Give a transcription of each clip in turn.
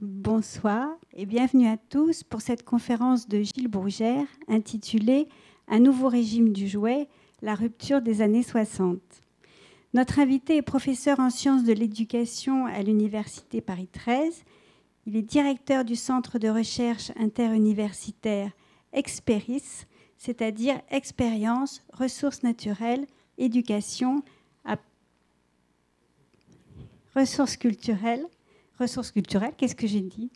Bonsoir et bienvenue à tous pour cette conférence de Gilles Bourgère intitulée Un nouveau régime du jouet, la rupture des années 60. Notre invité est professeur en sciences de l'éducation à l'Université Paris 13. Il est directeur du centre de recherche interuniversitaire Experis, c'est-à-dire expérience, ressources naturelles, éducation, ressources culturelles. Ressources culturelles, qu'est-ce que j'ai dit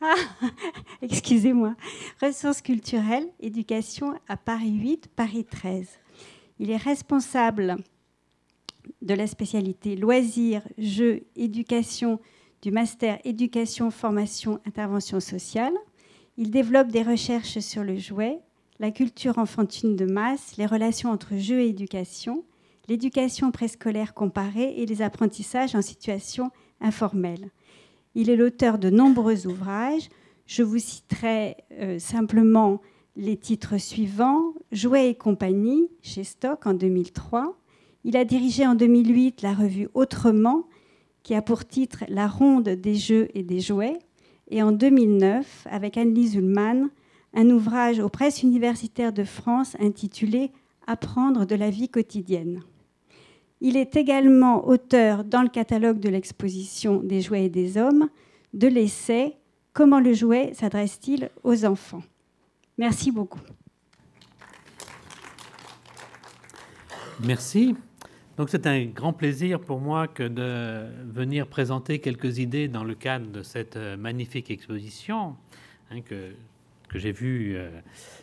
Ah, excusez-moi. Ressources culturelles, éducation à Paris 8, Paris 13. Il est responsable de la spécialité loisirs, jeux, éducation du master éducation, formation, intervention sociale. Il développe des recherches sur le jouet, la culture enfantine de masse, les relations entre jeu et éducation, l'éducation préscolaire comparée et les apprentissages en situation informelle. Il est l'auteur de nombreux ouvrages. Je vous citerai euh, simplement les titres suivants Jouets et compagnie chez Stock en 2003. Il a dirigé en 2008 la revue Autrement, qui a pour titre La ronde des jeux et des jouets. Et en 2009, avec Anne-Lise Ullmann, un ouvrage aux presses universitaires de France intitulé Apprendre de la vie quotidienne. Il est également auteur dans le catalogue de l'exposition des jouets et des hommes de l'essai Comment le jouet s'adresse-t-il aux enfants? Merci beaucoup. Merci. Donc c'est un grand plaisir pour moi que de venir présenter quelques idées dans le cadre de cette magnifique exposition hein, que j'ai vu euh,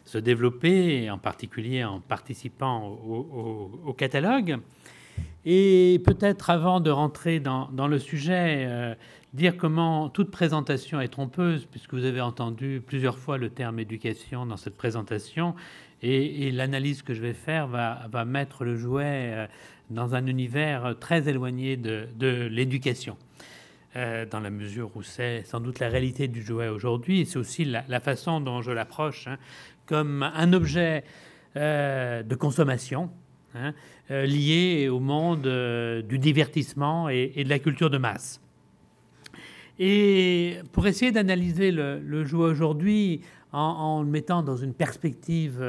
se développer, en particulier en participant au, catalogue. Et peut-être avant de rentrer dans, le sujet, euh, dire comment toute présentation est trompeuse, puisque vous avez entendu plusieurs fois le terme éducation dans cette présentation, et, l'analyse que je vais faire va, mettre le jouet euh, dans un univers très éloigné de, l'éducation. Euh, dans la mesure où c'est sans doute la réalité du jouet aujourd'hui, et c'est aussi la, façon dont je l'approche, hein, comme un objet de consommation hein, euh, au monde du divertissement et, de la culture de masse. Et pour essayer d'analyser le, jouet aujourd'hui en, le mettant dans une perspective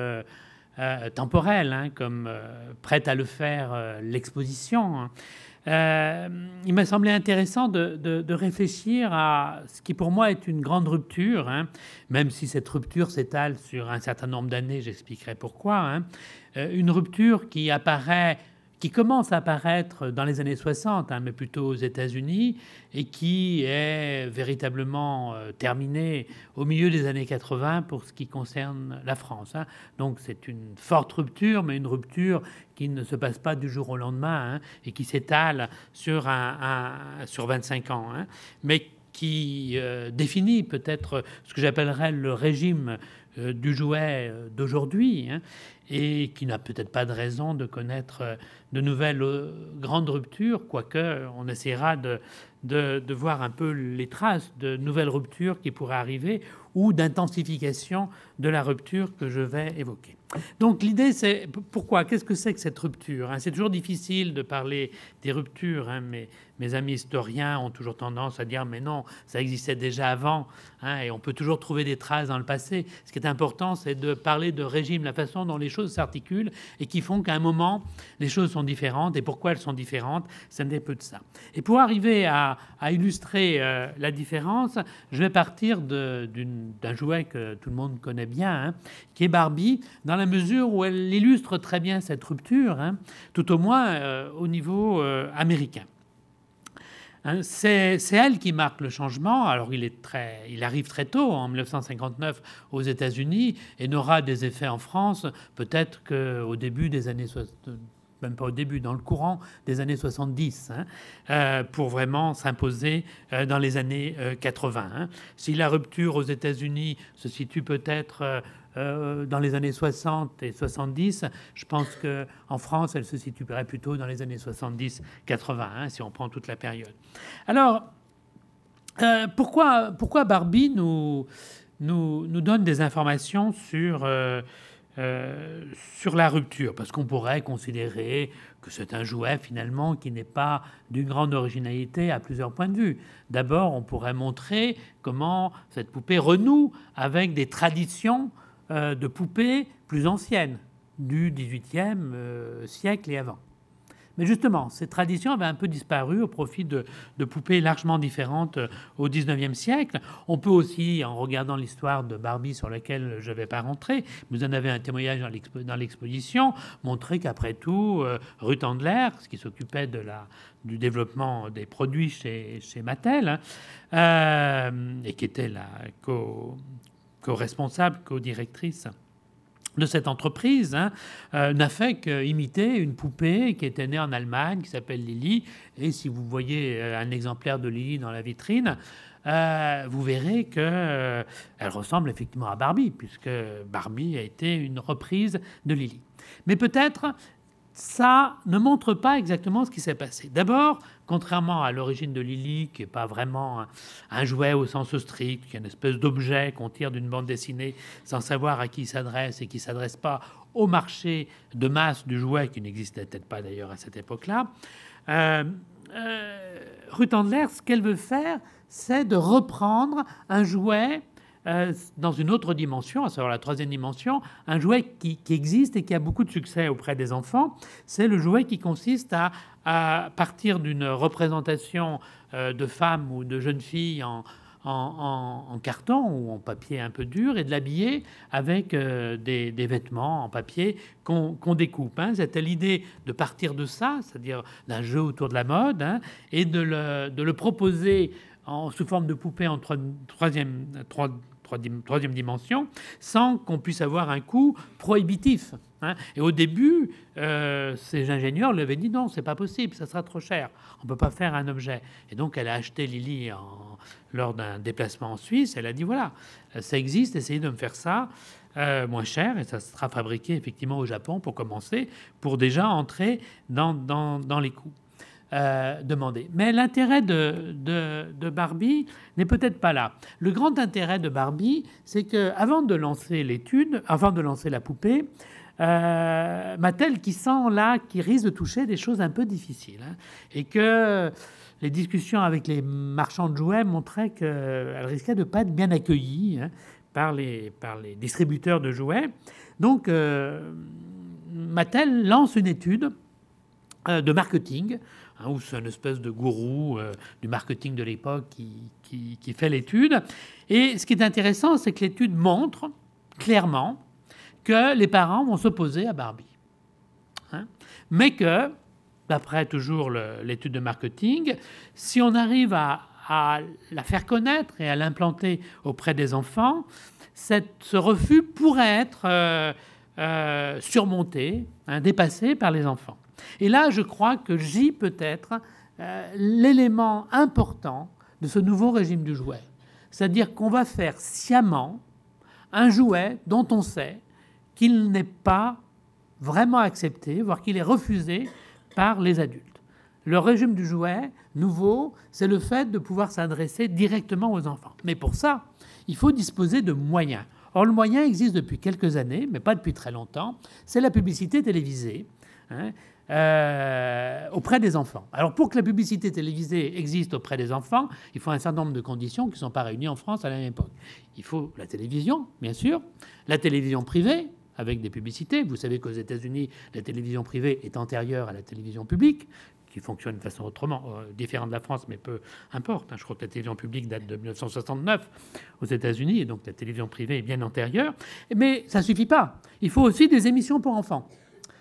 temporelle, hein, comme prête à le faire l'exposition, euh, il m'a semblé intéressant de, réfléchir à ce qui pour moi est une grande rupture, hein, même si cette rupture s'étale sur un certain nombre d'années, j'expliquerai pourquoi. Euh, une rupture qui apparaît qui commence à apparaître dans les années 60, hein, mais plutôt aux États-Unis, et qui est véritablement euh, terminée au milieu des années 80 pour ce qui concerne la France. Hein. Donc c'est une forte rupture, mais une rupture qui ne se passe pas du jour au lendemain hein, et qui s'étale sur, un, sur 25 ans, mais qui euh, définit peut-être ce que j'appellerais le régime du jouet d'aujourd'hui et qui n'a peut-être pas de raison de connaître euh, de nouvelles euh, grandes ruptures, quoique on essaiera de, de, voir un peu les traces de nouvelles ruptures qui pourraient arriver ou d'intensification de la rupture que je vais évoquer. Donc l'idée, c'est pourquoi? Qu'est-ce que c'est que cette rupture hein? C'est toujours difficile de parler des ruptures, hein, mais mes amis historiens ont toujours tendance à dire mais non, ça existait déjà avant, hein, et on peut toujours trouver des traces dans le passé. Ce qui est important, c'est de parler de régime, la façon dont les choses s'articulent et qui font qu'à un moment, les choses sont différentes. Et pourquoi elles sont différentes C'est un peu de ça. Et pour arriver à, illustrer euh, la différence, je vais partir d'un jouet que tout le monde connaît bien, hein, qui est Barbie, dans la mesure où elle illustre très bien cette rupture, hein, tout au moins euh, au niveau euh, américain. Hein, c'est elle qui marque le changement. Alors il, arrive très tôt, en 1959, aux États-Unis, et n'aura des effets en France peut-être qu'au début des années même pas au début, dans le courant des années 70, hein, euh, pour vraiment s'imposer euh, dans les années 80. Euh, hein. Si la rupture aux États-Unis se situe peut-être euh, dans les années 60 et 70. Je pense qu'en France, elle se situerait plutôt dans les années 70-80, hein, si on prend toute la période. Alors, euh, pourquoi, pourquoi Barbie nous, nous, nous, donne des informations sur, euh, sur la rupture, parce qu'on pourrait considérer que c'est un jouet finalement qui n'est pas d'une grande originalité à plusieurs points de vue. D'abord, on pourrait montrer comment cette poupée renoue avec des traditions de poupées plus anciennes, du XVIIIe siècle et avant. Mais justement, cette tradition avait un peu disparu au profit de, poupées largement différentes euh, au XIXe siècle. On peut aussi, en regardant l'histoire de Barbie sur laquelle je ne vais pas rentrer, vous en avez un témoignage dans l'exposition, montrer qu'après tout, euh, Ruth Handler, qui s'occupait de la, du développement des produits chez, Mattel, hein, euh, et qui était la co-responsable, co-directrice de cette entreprise hein, euh, n'a fait qu'imiter une poupée qui était née en Allemagne, qui s'appelle Lily. Et si vous voyez euh, un exemplaire de Lily dans la vitrine, euh, vous verrez qu'elle ressemble effectivement à Barbie, puisque Barbie a été une reprise de Lily. Mais peut-être ça ne montre pas exactement ce qui s'est passé. D'abord, contrairement à l'origine de Lily, qui n'est pas vraiment un, jouet au sens strict, qui est une espèce d'objet qu'on tire d'une bande dessinée sans savoir à qui il s'adresse et qui ne s'adresse pas au marché de masse du jouet, qui n'existait peut-être pas d'ailleurs à cette époque-là, euh, euh, Ruth Handler, ce qu'elle veut faire, c'est de reprendre un jouet euh, dans une autre dimension, à savoir la troisième dimension, un jouet qui, existe et qui a beaucoup de succès auprès des enfants. C'est le jouet qui consiste à, partir d'une représentation euh, de femmes ou de jeunes filles en, carton ou en papier un peu dur et de l'habiller avec euh, des, vêtements en papier qu'on découpe. Hein. C'était l'idée de partir de ça, c'est-à-dire d'un jeu autour de la mode, hein, et de le, proposer en, sous forme de poupée en troisième, troisième dimension, sans qu'on puisse avoir un coût prohibitif. Hein. Et au début, euh, ces ingénieurs lui avaient dit non, c'est pas possible, ça sera trop cher, on peut pas faire un objet. Et donc elle a acheté Lily en, lors d'un déplacement en Suisse. Elle a dit voilà, ça existe, essayez de me faire ça euh, moins cher et ça sera fabriqué effectivement au Japon pour commencer, pour déjà entrer dans, dans, dans les coûts. Euh, demander. Mais l'intérêt de, Barbie n'est peut-être pas là. Le grand intérêt de Barbie, c'est que avant de lancer l'étude, avant de lancer la poupée, euh, Mattel qui sent là, qui risque de toucher des choses un peu difficiles, hein, et que les discussions avec les marchands de jouets montraient qu'elle risquait de ne pas être bien accueillie hein, par, les, distributeurs de jouets. Donc, euh, Mattel lance une étude de marketing Hein, où c'est une espèce de gourou euh, du marketing de l'époque qui, qui, fait l'étude. Et ce qui est intéressant, c'est que l'étude montre clairement que les parents vont s'opposer à Barbie. Hein. mais que, d'après toujours l'étude de marketing, si on arrive à, la faire connaître et à l'implanter auprès des enfants, ce refus pourrait être euh, euh, surmonté, hein, dépassé par les enfants. Et là, je crois que j'y peut être euh, l'élément important de ce nouveau régime du jouet. C'est-à-dire qu'on va faire sciemment un jouet dont on sait qu'il n'est pas vraiment accepté, voire qu'il est refusé par les adultes. Le régime du jouet nouveau, c'est le fait de pouvoir s'adresser directement aux enfants. Mais pour ça, il faut disposer de moyens. Or, le moyen existe depuis quelques années, mais pas depuis très longtemps. C'est la publicité télévisée. Hein. Euh, auprès des enfants. Alors pour que la publicité télévisée existe auprès des enfants, il faut un certain nombre de conditions qui ne sont pas réunies en France à la même époque. Il faut la télévision, bien sûr, la télévision privée, avec des publicités. Vous savez qu'aux États-Unis, la télévision privée est antérieure à la télévision publique, qui fonctionne de façon autrement, euh, différente de la France, mais peu importe. Hein. Je crois que la télévision publique date de 1969 aux États-Unis, et donc la télévision privée est bien antérieure. Mais ça ne suffit pas. Il faut aussi des émissions pour enfants.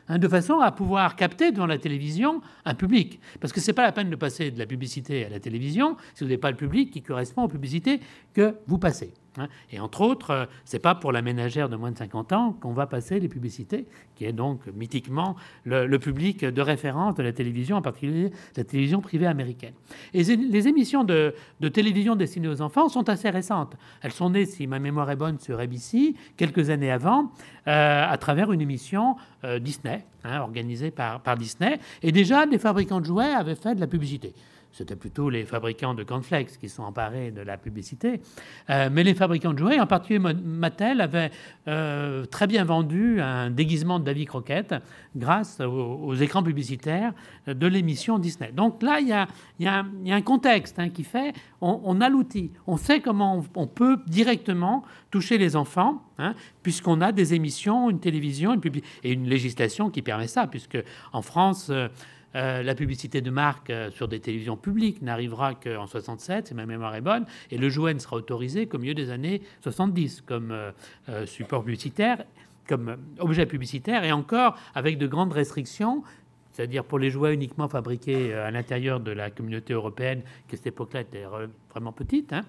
Hein, de façon à pouvoir capter devant la télévision un public. Parce que ce n'est pas la peine de passer de la publicité à la télévision si vous n'avez pas le public qui correspond aux publicités que vous passez. Hein. Et entre autres, euh, c'est pas pour la ménagère de moins de 50 ans qu'on va passer les publicités, qui est donc mythiquement le, public de référence de la télévision, en particulier la télévision privée américaine. Et les émissions de, télévision destinées aux enfants sont assez récentes. Elles sont nées, si ma mémoire est bonne, sur ABC, quelques années avant, euh, à travers une émission euh, Disney, hein, organisée par, par Disney. Et déjà, des fabricants de jouets avaient fait de la publicité. C'était plutôt les fabricants de cornflakes qui sont emparés de la publicité. Euh, mais les fabricants de jouets, en particulier Mattel, avaient euh, très bien vendu un déguisement de David Croquette grâce aux, écrans publicitaires de l'émission Disney. Donc là, il y a, un contexte hein, qui fait, on, a l'outil, on sait comment on, peut directement toucher les enfants, hein, puisqu'on a des émissions, une télévision et une législation qui permet ça, puisque en France... Euh, euh, la publicité de marque euh, sur des télévisions publiques n'arrivera qu'en 67, si ma mémoire est bonne, et le jouet ne sera autorisé qu'au milieu des années 70 comme euh, support publicitaire, comme objet publicitaire, et encore avec de grandes restrictions c'est-à-dire pour les jouets uniquement fabriqués à l'intérieur de la communauté européenne, qui à cette époque-là était vraiment petite, hein,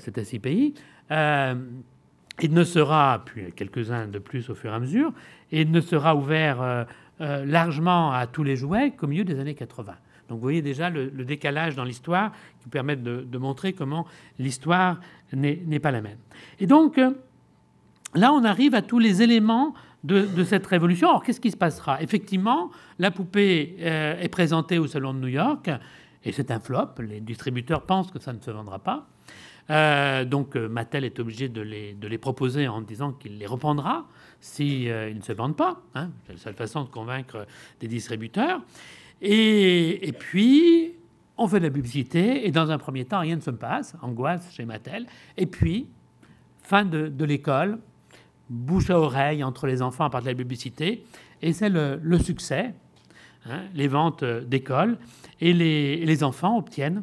c'était six pays. il ne sera, puis quelques-uns de plus au fur et à mesure, et il ne sera ouvert euh, largement à tous les jouets qu'au milieu des années 80. Donc vous voyez déjà le, décalage dans l'histoire qui permet de, montrer comment l'histoire n'est pas la même. Et donc euh, là, on arrive à tous les éléments de, cette révolution. Alors qu'est-ce qui se passera? Effectivement, la poupée euh, est présentée au Salon de New York et c'est un flop. Les distributeurs pensent que ça ne se vendra pas. donc Mattel est obligé de les, de les proposer en disant qu'il les reprendra s'ils euh, ne se vendent pas. Hein. C'est la seule façon de convaincre des distributeurs. Et, puis, on fait de la publicité, et dans un premier temps, rien ne se passe, angoisse chez Mattel. Et puis, fin de, l'école, bouche à oreille entre les enfants à part de la publicité, et c'est le, succès, hein, les ventes d'école, et les, enfants obtiennent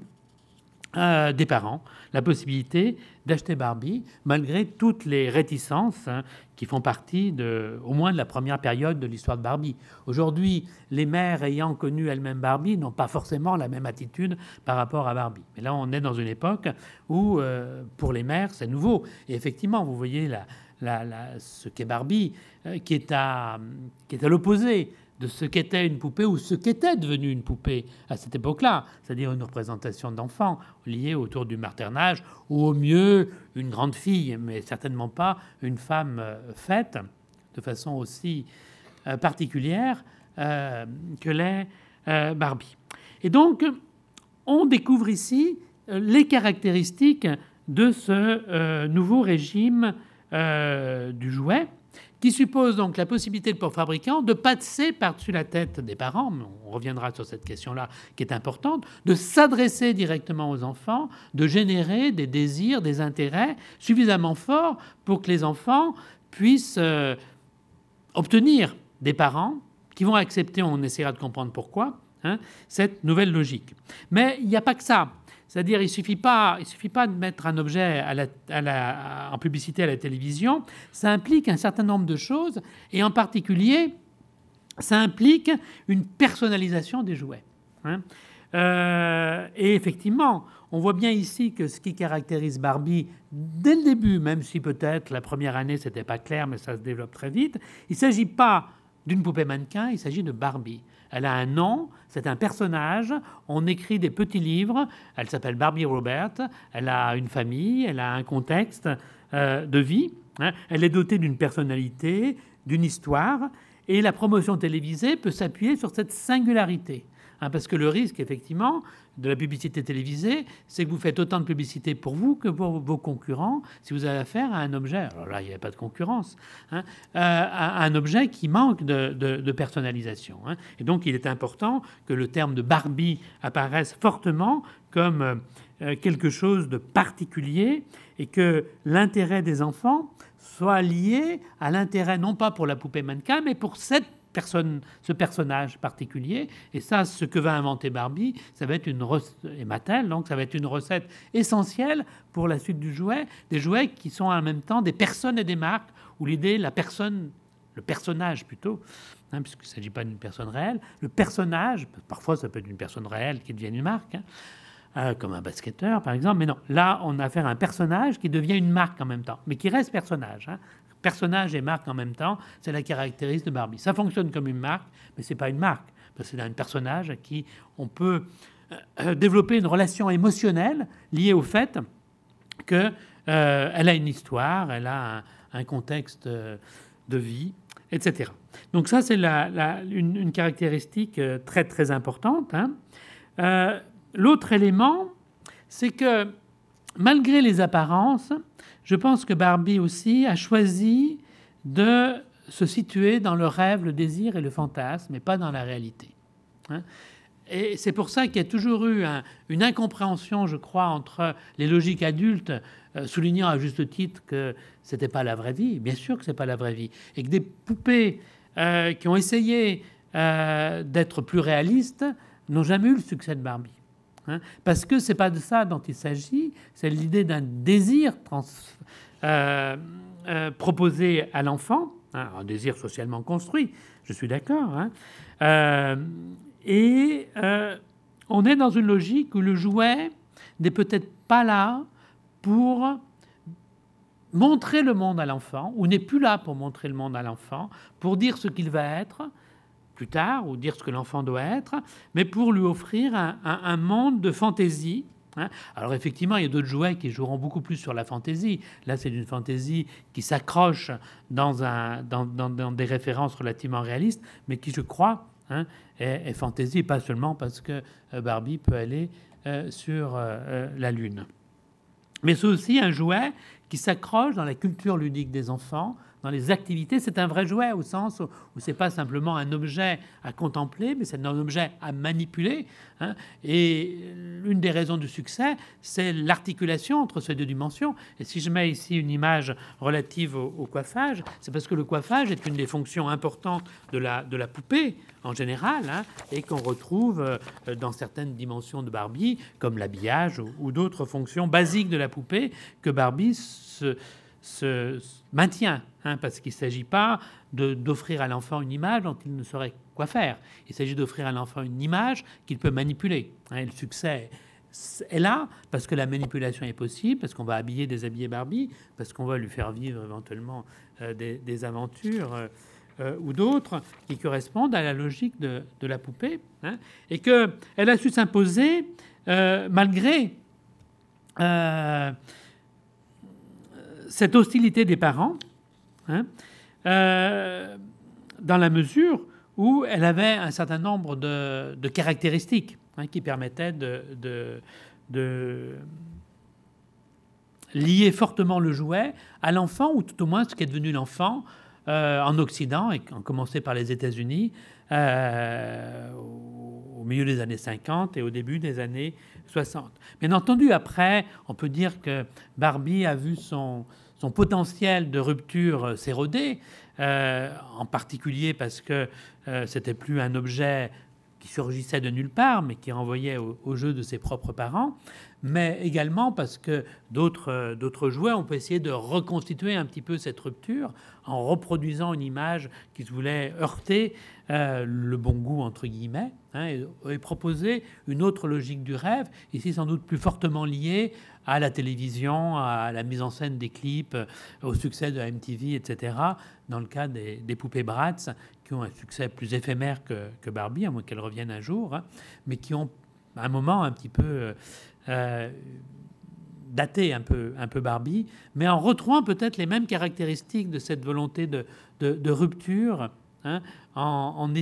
euh, des parents la possibilité d'acheter Barbie, malgré toutes les réticences hein, qui font partie, de, au moins de la première période de l'histoire de Barbie. Aujourd'hui, les mères ayant connu elles-mêmes Barbie n'ont pas forcément la même attitude par rapport à Barbie. Mais là, on est dans une époque où, euh, pour les mères, c'est nouveau. Et effectivement, vous voyez la, ce qu'est Barbie, euh, qui est à, qui est à l'opposé de ce qu'était une poupée ou ce qu'était devenu une poupée à cette époque-là, c'est-à-dire une représentation d'enfant liée autour du maternage, ou au mieux une grande fille, mais certainement pas une femme euh, faite de façon aussi euh, particulière euh, que l'est Barbie. Et donc, on découvre ici les caractéristiques de ce nouveau régime du jouet qui suppose donc la possibilité pour le fabricant de passer par-dessus la tête des parents, on reviendra sur cette question-là qui est importante, de s'adresser directement aux enfants, de générer des désirs, des intérêts suffisamment forts pour que les enfants puissent euh, obtenir des parents qui vont accepter, on essaiera de comprendre pourquoi, hein, cette nouvelle logique. Mais il n'y a pas que ça. C'est-à-dire, il ne suffit, pas, il suffit pas de mettre un objet en publicité à la télévision, ça implique un certain nombre de choses, et en particulier, ça implique une personnalisation des jouets. Hein. Euh, et effectivement, on voit bien ici que ce qui caractérise Barbie dès le début, même si peut-être la première année c'était pas clair, mais ça se développe très vite, il ne s'agit pas d'une poupée mannequin, il s'agit de Barbie. Elle a un nom, c'est un personnage. On écrit des petits livres. Elle s'appelle Barbie Robert. Elle a une famille, elle a un contexte euh, de vie. Hein. Elle est dotée d'une personnalité, d'une histoire. Et la promotion télévisée peut s'appuyer sur cette singularité. Hein, parce que le risque, effectivement, de la publicité télévisée, c'est que vous faites autant de publicité pour vous que pour vos concurrents si vous avez affaire à un objet, alors là, il n'y a pas de concurrence, hein, euh, à un objet qui manque de, personnalisation. Hein. Et donc, il est important que le terme de Barbie apparaisse fortement comme euh, quelque chose de particulier et que l'intérêt des enfants soit lié à l'intérêt non pas pour la poupée mannequin, mais pour cette personne, ce personnage particulier. Et ça, ce que va inventer Barbie, ça va être une et Mattel, donc ça va être une recette essentielle pour la suite du jouet, des jouets qui sont en même temps des personnes et des marques, où l'idée, la personne, le personnage plutôt, hein, puisqu'il ne s'agit pas d'une personne réelle, le personnage, parfois ça peut être une personne réelle qui devient une marque. Hein, euh, comme un basketteur par exemple, mais non, là on a affaire à un personnage qui devient une marque en même temps, mais qui reste personnage. Hein personnage et marque en même temps, c'est la caractéristique de Barbie. Ça fonctionne comme une marque, mais c'est pas une marque. C'est un personnage à qui on peut euh, euh, développer une relation émotionnelle liée au fait qu'elle euh, a une histoire, elle a un, contexte de vie, etc. Donc ça, c'est une, caractéristique très très importante. Hein. l'autre élément, c'est que malgré les apparences, je pense que Barbie aussi a choisi de se situer dans le rêve, le désir et le fantasme, mais pas dans la réalité. Hein. et c'est pour ça qu'il y a toujours eu une incompréhension, je crois, entre les logiques adultes, euh, soulignant à juste titre que ce n'était pas la vraie vie. Bien sûr que ce n'est pas la vraie vie. Et que des poupées euh, qui ont essayé euh, d'être plus réalistes n'ont jamais eu le succès de Barbie. Hein. parce que ce n'est pas de ça dont il s'agit, c'est l'idée d'un désir proposé à l'enfant, hein, un désir socialement construit, je suis d'accord. Hein. et on est dans une logique où le jouet n'est peut-être pas là pour montrer le monde à l'enfant, ou n'est plus là pour montrer le monde à l'enfant, pour dire ce qu'il va être plus tard, ou dire ce que l'enfant doit être, mais pour lui offrir un, monde de fantaisie. Hein. Alors effectivement, il y a d'autres jouets qui joueront beaucoup plus sur la fantaisie. Là, c'est une fantaisie qui s'accroche dans, des références relativement réalistes, mais qui, je crois, hein, est, fantaisie, pas seulement parce que euh, Barbie peut aller euh, sur euh, la Lune. Mais c'est aussi un jouet qui s'accroche dans la culture ludique des enfants, dans les activités. C'est un vrai jouet au sens où, ce n'est pas simplement un objet à contempler, mais c'est un objet à manipuler. Hein. Et l'une des raisons du succès, c'est l'articulation entre ces deux dimensions. Et si je mets ici une image relative au, coiffage, c'est parce que le coiffage est une des fonctions importantes de la, de poupée en général, hein, et qu'on retrouve euh, dans certaines dimensions de Barbie, comme l'habillage ou, d'autres fonctions basiques de la poupée que Barbie se, maintient, hein, parce qu'il ne s'agit pas d'offrir à l'enfant une image dont il ne saurait quoi faire. Il s'agit d'offrir à l'enfant une image qu'il peut manipuler. Hein, le succès est là parce que la manipulation est possible, parce qu'on va habiller, déshabiller Barbie, parce qu'on va lui faire vivre éventuellement euh, des, aventures. Euh, euh, ou d'autres qui correspondent à la logique de, la poupée, hein, et qu'elle a su s'imposer malgré cette hostilité des parents, hein, dans la mesure où elle avait un certain nombre de, caractéristiques hein, qui permettaient de, de, lier fortement le jouet à l'enfant, ou tout au moins ce qui est devenu l'enfant, euh, en Occident, et en commençait par les États-Unis, euh, au milieu des années 50 et au début des années 60. Bien entendu, après, on peut dire que Barbie a vu son, son potentiel de rupture s'éroder, euh, en particulier parce que c'était plus un objet qui surgissait de nulle part, mais qui renvoyait au, jeu de ses propres parents, mais également parce que d'autres, d'autres jouets ont essayé de reconstituer un petit peu cette rupture en reproduisant une image qui se voulait heurter euh, le bon goût, entre guillemets, hein, et, proposer une autre logique du rêve, ici sans doute plus fortement liée à la télévision, à la mise en scène des clips, au succès de MTV, etc., dans le cas des, poupées Bratz, qui ont un succès plus éphémère que, Barbie, à moins qu'elles reviennent un jour, hein, mais qui ont un moment un petit peu euh, daté un peu, Barbie, mais en retrouvant peut-être les mêmes caractéristiques de cette volonté de, rupture, hein, en,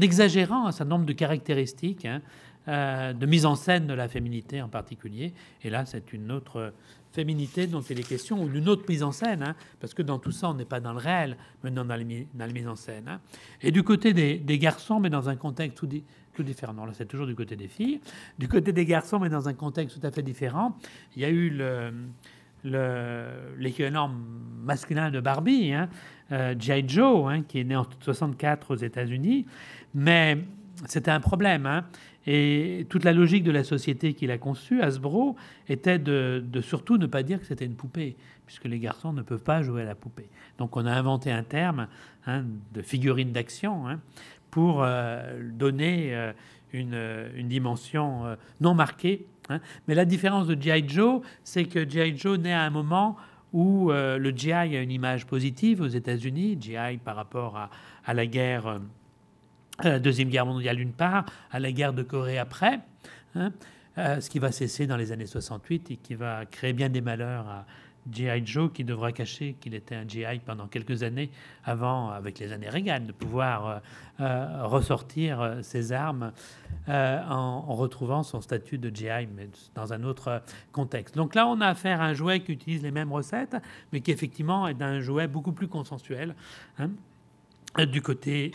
exagérant un certain nombre de caractéristiques hein, euh, de mise en scène de la féminité en particulier. Et là, c'est une autre féminité dont il est question, ou d'une autre mise en scène, hein, parce que dans tout ça, on n'est pas dans le réel, mais dans la, mise en scène. Hein. Et du côté des, garçons, mais dans un contexte tout, tout différent. Non, là, c'est toujours du côté des filles. Du côté des garçons, mais dans un contexte tout à fait différent, il y a eu le l'équivalent masculin de Barbie, hein, euh. Joe, hein, qui est né en 64 aux États-Unis, mais c'était un problème. Et toute la logique de la société qu'il a conçue, Hasbro, était de, surtout ne pas dire que c'était une poupée, puisque les garçons ne peuvent pas jouer à la poupée. Donc on a inventé un terme hein, de figurine d'action hein, pour euh, donner euh, une, dimension euh, non marquée. Hein. Mais la différence de G.I. Joe, c'est que G.I. Joe naît à un moment où le GI a une image positive aux États-Unis, GI par rapport à la guerre la Deuxième Guerre mondiale d'une part, à la guerre de Corée après, hein, euh, ce qui va cesser dans les années 68 et qui va créer bien des malheurs à G.I. Joe qui devra cacher qu'il était un GI pendant quelques années avant, avec les années Reagan, de pouvoir ressortir ses armes en, retrouvant son statut de GI, mais dans un autre contexte. Donc là, on a affaire à un jouet qui utilise les mêmes recettes, mais qui effectivement est un jouet beaucoup plus consensuel hein, du côté,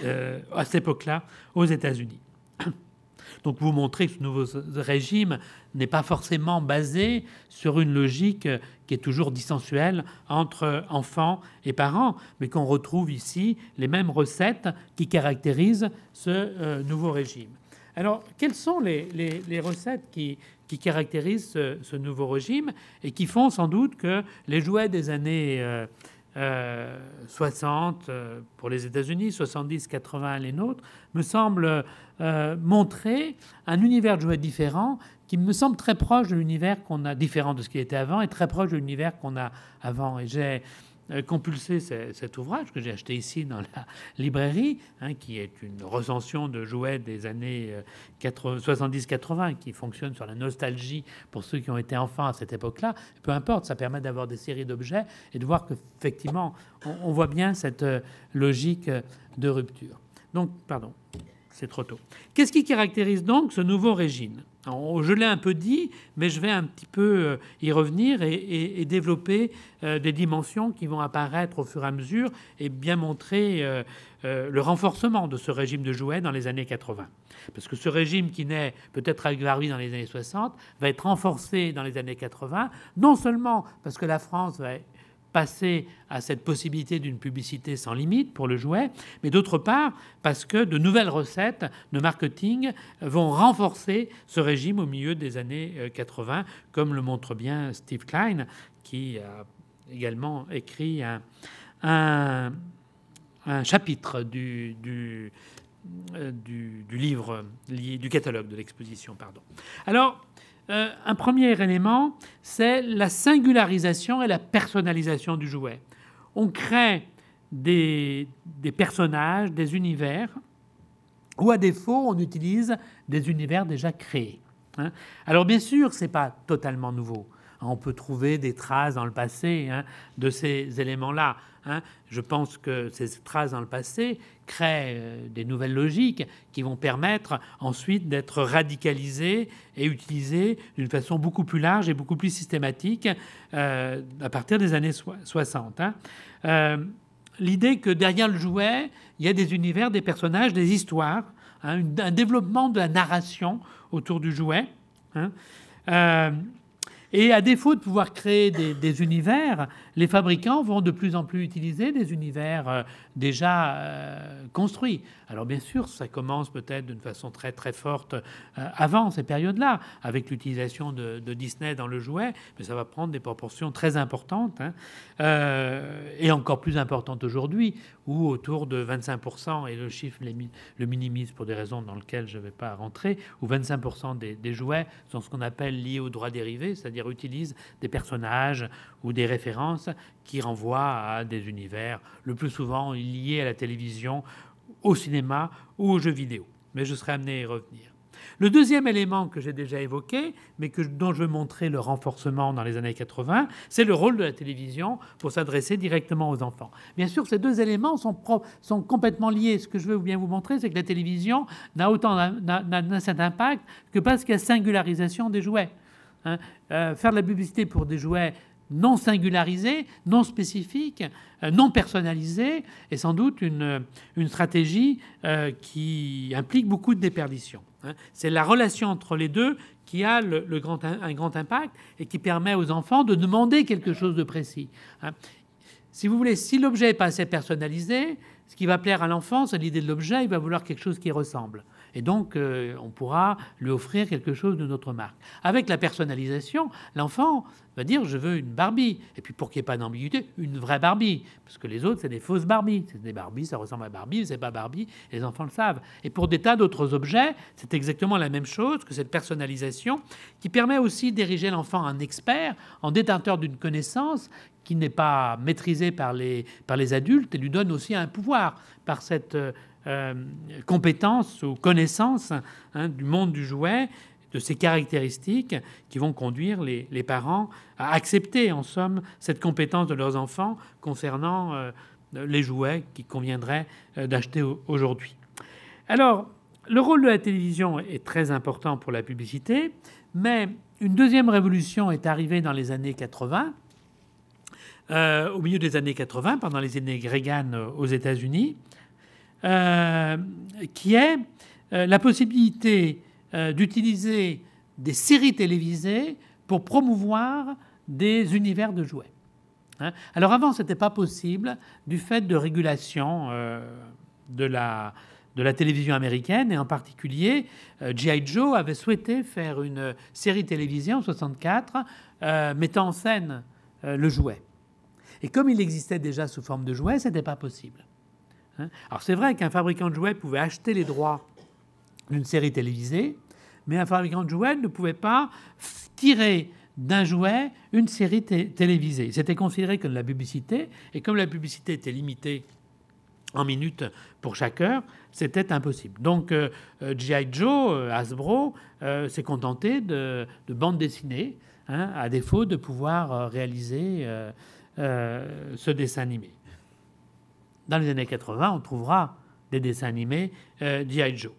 à cette époque-là, aux États-Unis. Donc vous montrez que ce nouveau régime n'est pas forcément basé sur une logique qui est toujours dissensuelle entre enfants et parents, mais qu'on retrouve ici les mêmes recettes qui caractérisent ce euh, nouveau régime. Alors, quelles sont les, recettes qui, caractérisent ce, nouveau régime et qui font sans doute que les jouets des années euh, 60 euh, euh, pour les États-Unis, 70, 80 les nôtres, me semble euh, montrer un univers de jouets différent qui me semble très proche de l'univers qu'on a, différent de ce qui était avant, et très proche de l'univers qu'on a avant. Et j'ai compulsé cet ouvrage que j'ai acheté ici dans la librairie, hein, qui est une recension de jouets des années 70-80, euh, qui fonctionne sur la nostalgie pour ceux qui ont été enfants à cette époque-là. Peu importe, ça permet d'avoir des séries d'objets et de voir qu'effectivement, on, on voit bien cette euh, logique de rupture. Donc, pardon, c'est trop tôt. Qu'est-ce qui caractérise donc ce nouveau régime? Je l'ai un peu dit, mais je vais un petit peu euh, y revenir et, développer euh, des dimensions qui vont apparaître au fur et à mesure et bien montrer euh, le renforcement de ce régime de jouets dans les années 80. Parce que ce régime qui naît peut-être avec Barbie dans les années 60 va être renforcé dans les années 80, non seulement parce que la France va passer à cette possibilité d'une publicité sans limite pour le jouet, mais d'autre part parce que de nouvelles recettes de marketing vont renforcer ce régime au milieu des années 80, euh, comme le montre bien Steve Klein, qui a également écrit un, chapitre du, euh, du, du, livre, du catalogue de l'exposition. Pardon. Alors, euh, un premier élément, c'est la singularisation et la personnalisation du jouet. On crée des, personnages, des univers, ou à défaut, on utilise des univers déjà créés. Hein. Alors bien sûr, ce n'est pas totalement nouveau. On peut trouver des traces dans le passé hein, de ces éléments-là. Hein. Je pense que ces traces dans le passé créent euh, des nouvelles logiques qui vont permettre ensuite d'être radicalisées et utilisées d'une façon beaucoup plus large et beaucoup plus systématique euh, à partir des années 60. Hein. Euh, l'idée que derrière le jouet, il y a des univers, des personnages, des histoires, un développement de la narration autour du jouet. Et à défaut de pouvoir créer des, univers, les fabricants vont de plus en plus utiliser des univers euh, déjà euh, construits. Alors bien sûr, ça commence peut-être d'une façon très très forte euh, avant ces périodes-là, avec l'utilisation de, Disney dans le jouet, mais ça va prendre des proportions très importantes, hein, et encore plus importantes aujourd'hui, où autour de 25%, et le chiffre le minimise pour des raisons dans lesquelles je ne vais pas rentrer, où 25% des, des jouets sont ce qu'on appelle liés aux droits dérivés, c'est-à-dire utilise des personnages ou des références qui renvoient à des univers, le plus souvent liés à la télévision, au cinéma ou aux jeux vidéo. Mais je serai amené à y revenir. Le deuxième élément que j'ai déjà évoqué, mais que, dont je veux montrer le renforcement dans les années 80, c'est le rôle de la télévision pour s'adresser directement aux enfants. Bien sûr, ces deux éléments sont, sont complètement liés. Ce que je veux bien vous montrer, c'est que la télévision n'a autant n'a cet impact que parce qu'il y a singularisation des jouets. Hein. Euh, faire de la publicité pour des jouets non singularisés, non spécifiques, euh, non personnalisés, est sans doute une, une stratégie euh, qui implique beaucoup de déperdition. Hein. C'est la relation entre les deux qui a le, grand, un grand impact et qui permet aux enfants de demander quelque chose de précis. Hein. Si vous voulez, si l'objet n'est pas assez personnalisé, ce qui va plaire à l'enfant, c'est l'idée de l'objet, il va vouloir quelque chose qui ressemble. Et donc, euh, on pourra lui offrir quelque chose de notre marque. Avec la personnalisation, l'enfant va dire je veux une Barbie. Et puis, pour qu'il n'y ait pas d'ambiguïté, une vraie Barbie. Parce que les autres, c'est des fausses Barbies. C'est des Barbies, ça ressemble à Barbie, c'est pas Barbie. Les enfants le savent. Et pour des tas d'autres objets, c'est exactement la même chose que cette personnalisation qui permet aussi d'ériger l'enfant en expert, en détenteur d'une connaissance qui n'est pas maîtrisée par les, par les adultes et lui donne aussi un pouvoir par cette euh, compétence ou connaissance hein, du monde du jouet, de ces caractéristiques qui vont conduire les, parents à accepter, en somme, cette compétence de leurs enfants concernant euh, les jouets qu'il conviendrait euh, d'acheter aujourd'hui. Alors, le rôle de la télévision est très important pour la publicité, mais une deuxième révolution est arrivée dans les années 80, euh, au milieu des années 80, pendant les années Reagan aux États-Unis, qui est la possibilité euh, d'utiliser des séries télévisées pour promouvoir des univers de jouets. Hein. Alors avant, ce n'était pas possible du fait de régulation euh, de, la, de la télévision américaine, et en particulier, euh, G.I. Joe avait souhaité faire une série télévisée en 64 mettant en scène le jouet. Et comme il existait déjà sous forme de jouet, ce n'était pas possible. Hein? Alors c'est vrai qu'un fabricant de jouets pouvait acheter les droits d'une série télévisée, mais un fabricant de jouets ne pouvait pas tirer d'un jouet une série télévisée. C'était considéré comme de la publicité, et comme la publicité était limitée en minutes pour chaque heure, c'était impossible. Donc euh, euh, G.I. Joe, euh, Hasbro, s'est contenté de, bandes dessinées, hein, à défaut de pouvoir réaliser ce dessin animé. Dans les années 80, on trouvera des dessins animés G.I. Joe.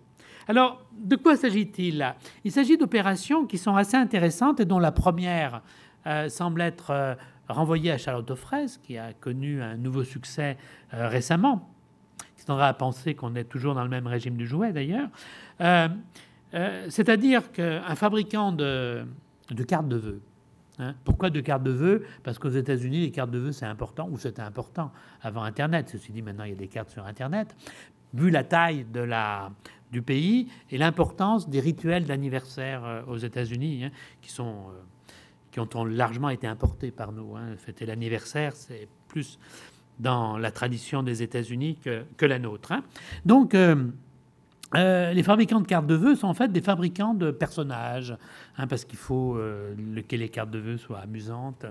Alors, de quoi s'agit-il? Il s'agit d'opérations qui sont assez intéressantes et dont la première euh, semble être euh, renvoyée à Charlotte aux fraises, qui a connu un nouveau succès euh, récemment, qui tendra à penser qu'on est toujours dans le même régime du jouet d'ailleurs. C'est-à-dire qu'un fabricant de, cartes de vœux, hein, pourquoi de cartes de vœux? Parce qu'aux États-Unis, les cartes de vœux, c'est important, ou c'était important avant Internet. Ceci dit, maintenant, il y a des cartes sur Internet. Vu la taille du pays et l'importance des rituels d'anniversaire euh, aux États-Unis, hein, qui, euh, ont largement été importés par nous. Hein. Fêter l'anniversaire, c'est plus dans la tradition des États-Unis que, que, la nôtre. Hein. Donc, euh, les fabricants de cartes de vœux sont en fait des fabricants de personnages, parce qu'il faut que les cartes de vœux soient amusantes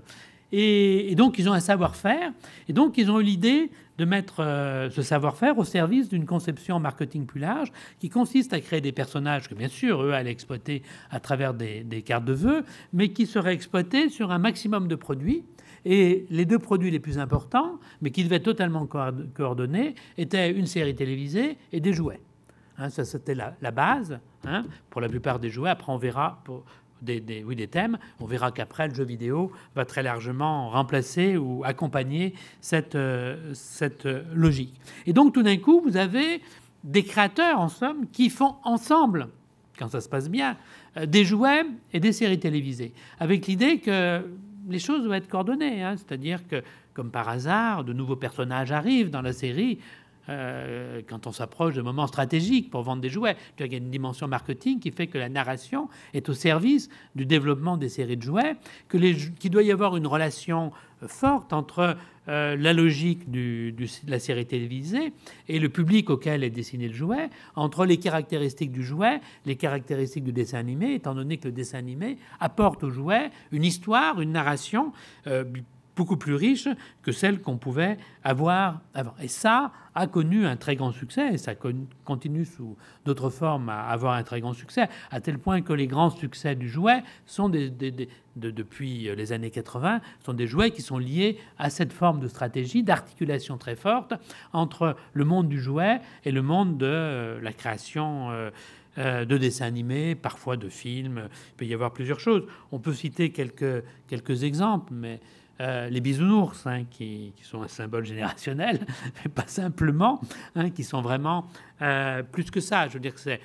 et, donc, ils ont un savoir-faire. Et donc, ils ont eu l'idée de mettre euh, ce savoir-faire au service d'une conception marketing plus large qui consiste à créer des personnages que, bien sûr, eux allaient exploiter à travers des, cartes de vœux, mais qui seraient exploités sur un maximum de produits. Et les deux produits les plus importants, mais qui devaient totalement coordonnés, étaient une série télévisée et des jouets. Hein, ça, c'était la, base hein, pour la plupart des jouets. Après, on verra pour, des, oui, des thèmes, on verra qu'après, le jeu vidéo va très largement remplacer ou accompagner cette, euh, cette logique. Et donc, tout d'un coup, vous avez des créateurs, en somme, qui font ensemble, quand ça se passe bien, euh, des jouets et des séries télévisées, avec l'idée que les choses doivent être coordonnées. Hein. C'est-à-dire que, comme par hasard, de nouveaux personnages arrivent dans la série. Euh, quand on s'approche de moments stratégiques pour vendre des jouets. Il y a une dimension marketing qui fait que la narration est au service du développement des séries de jouets, qu'il doit y avoir une relation euh, forte entre euh, la logique de la série télévisée et le public auquel est dessiné le jouet, entre les caractéristiques du jouet, les caractéristiques du dessin animé, étant donné que le dessin animé apporte au jouet une histoire, une narration beaucoup plus riche que celle qu'on pouvait avoir avant. Et ça a connu un très grand succès, et ça continue sous d'autres formes à avoir un très grand succès, à tel point que les grands succès du jouet sont des, depuis les années 80, sont des jouets qui sont liés à cette forme de stratégie, d'articulation très forte entre le monde du jouet et le monde de euh, la création. Euh, euh, de dessins animés, parfois de films. Il peut y avoir plusieurs choses. On peut citer quelques, quelques exemples, mais euh, les bisounours, hein, qui, sont un symbole générationnel, mais pas simplement, hein, qui sont vraiment euh, plus que ça. Je veux dire que c'est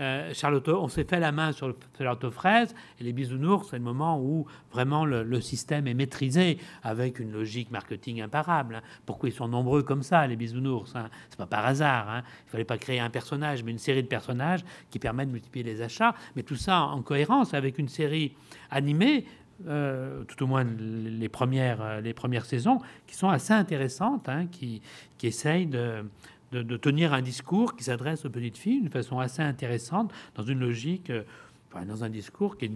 euh, Charlotte, on s'est fait la main sur le Charlotte aux fraises, et les bisounours, c'est le moment où vraiment le, système est maîtrisé avec une logique marketing imparable. Hein. Pourquoi ils sont nombreux comme ça, les bisounours hein? C'est pas par hasard. Il fallait pas créer un personnage, mais une série de personnages qui permettent de multiplier les achats, mais tout ça en cohérence avec une série animée euh, tout au moins les premières, euh, les premières saisons, qui sont assez intéressantes, hein, qui, qui essayent de, de, tenir un discours qui s'adresse aux petites filles d'une façon assez intéressante, dans une logique, euh, dans un discours qui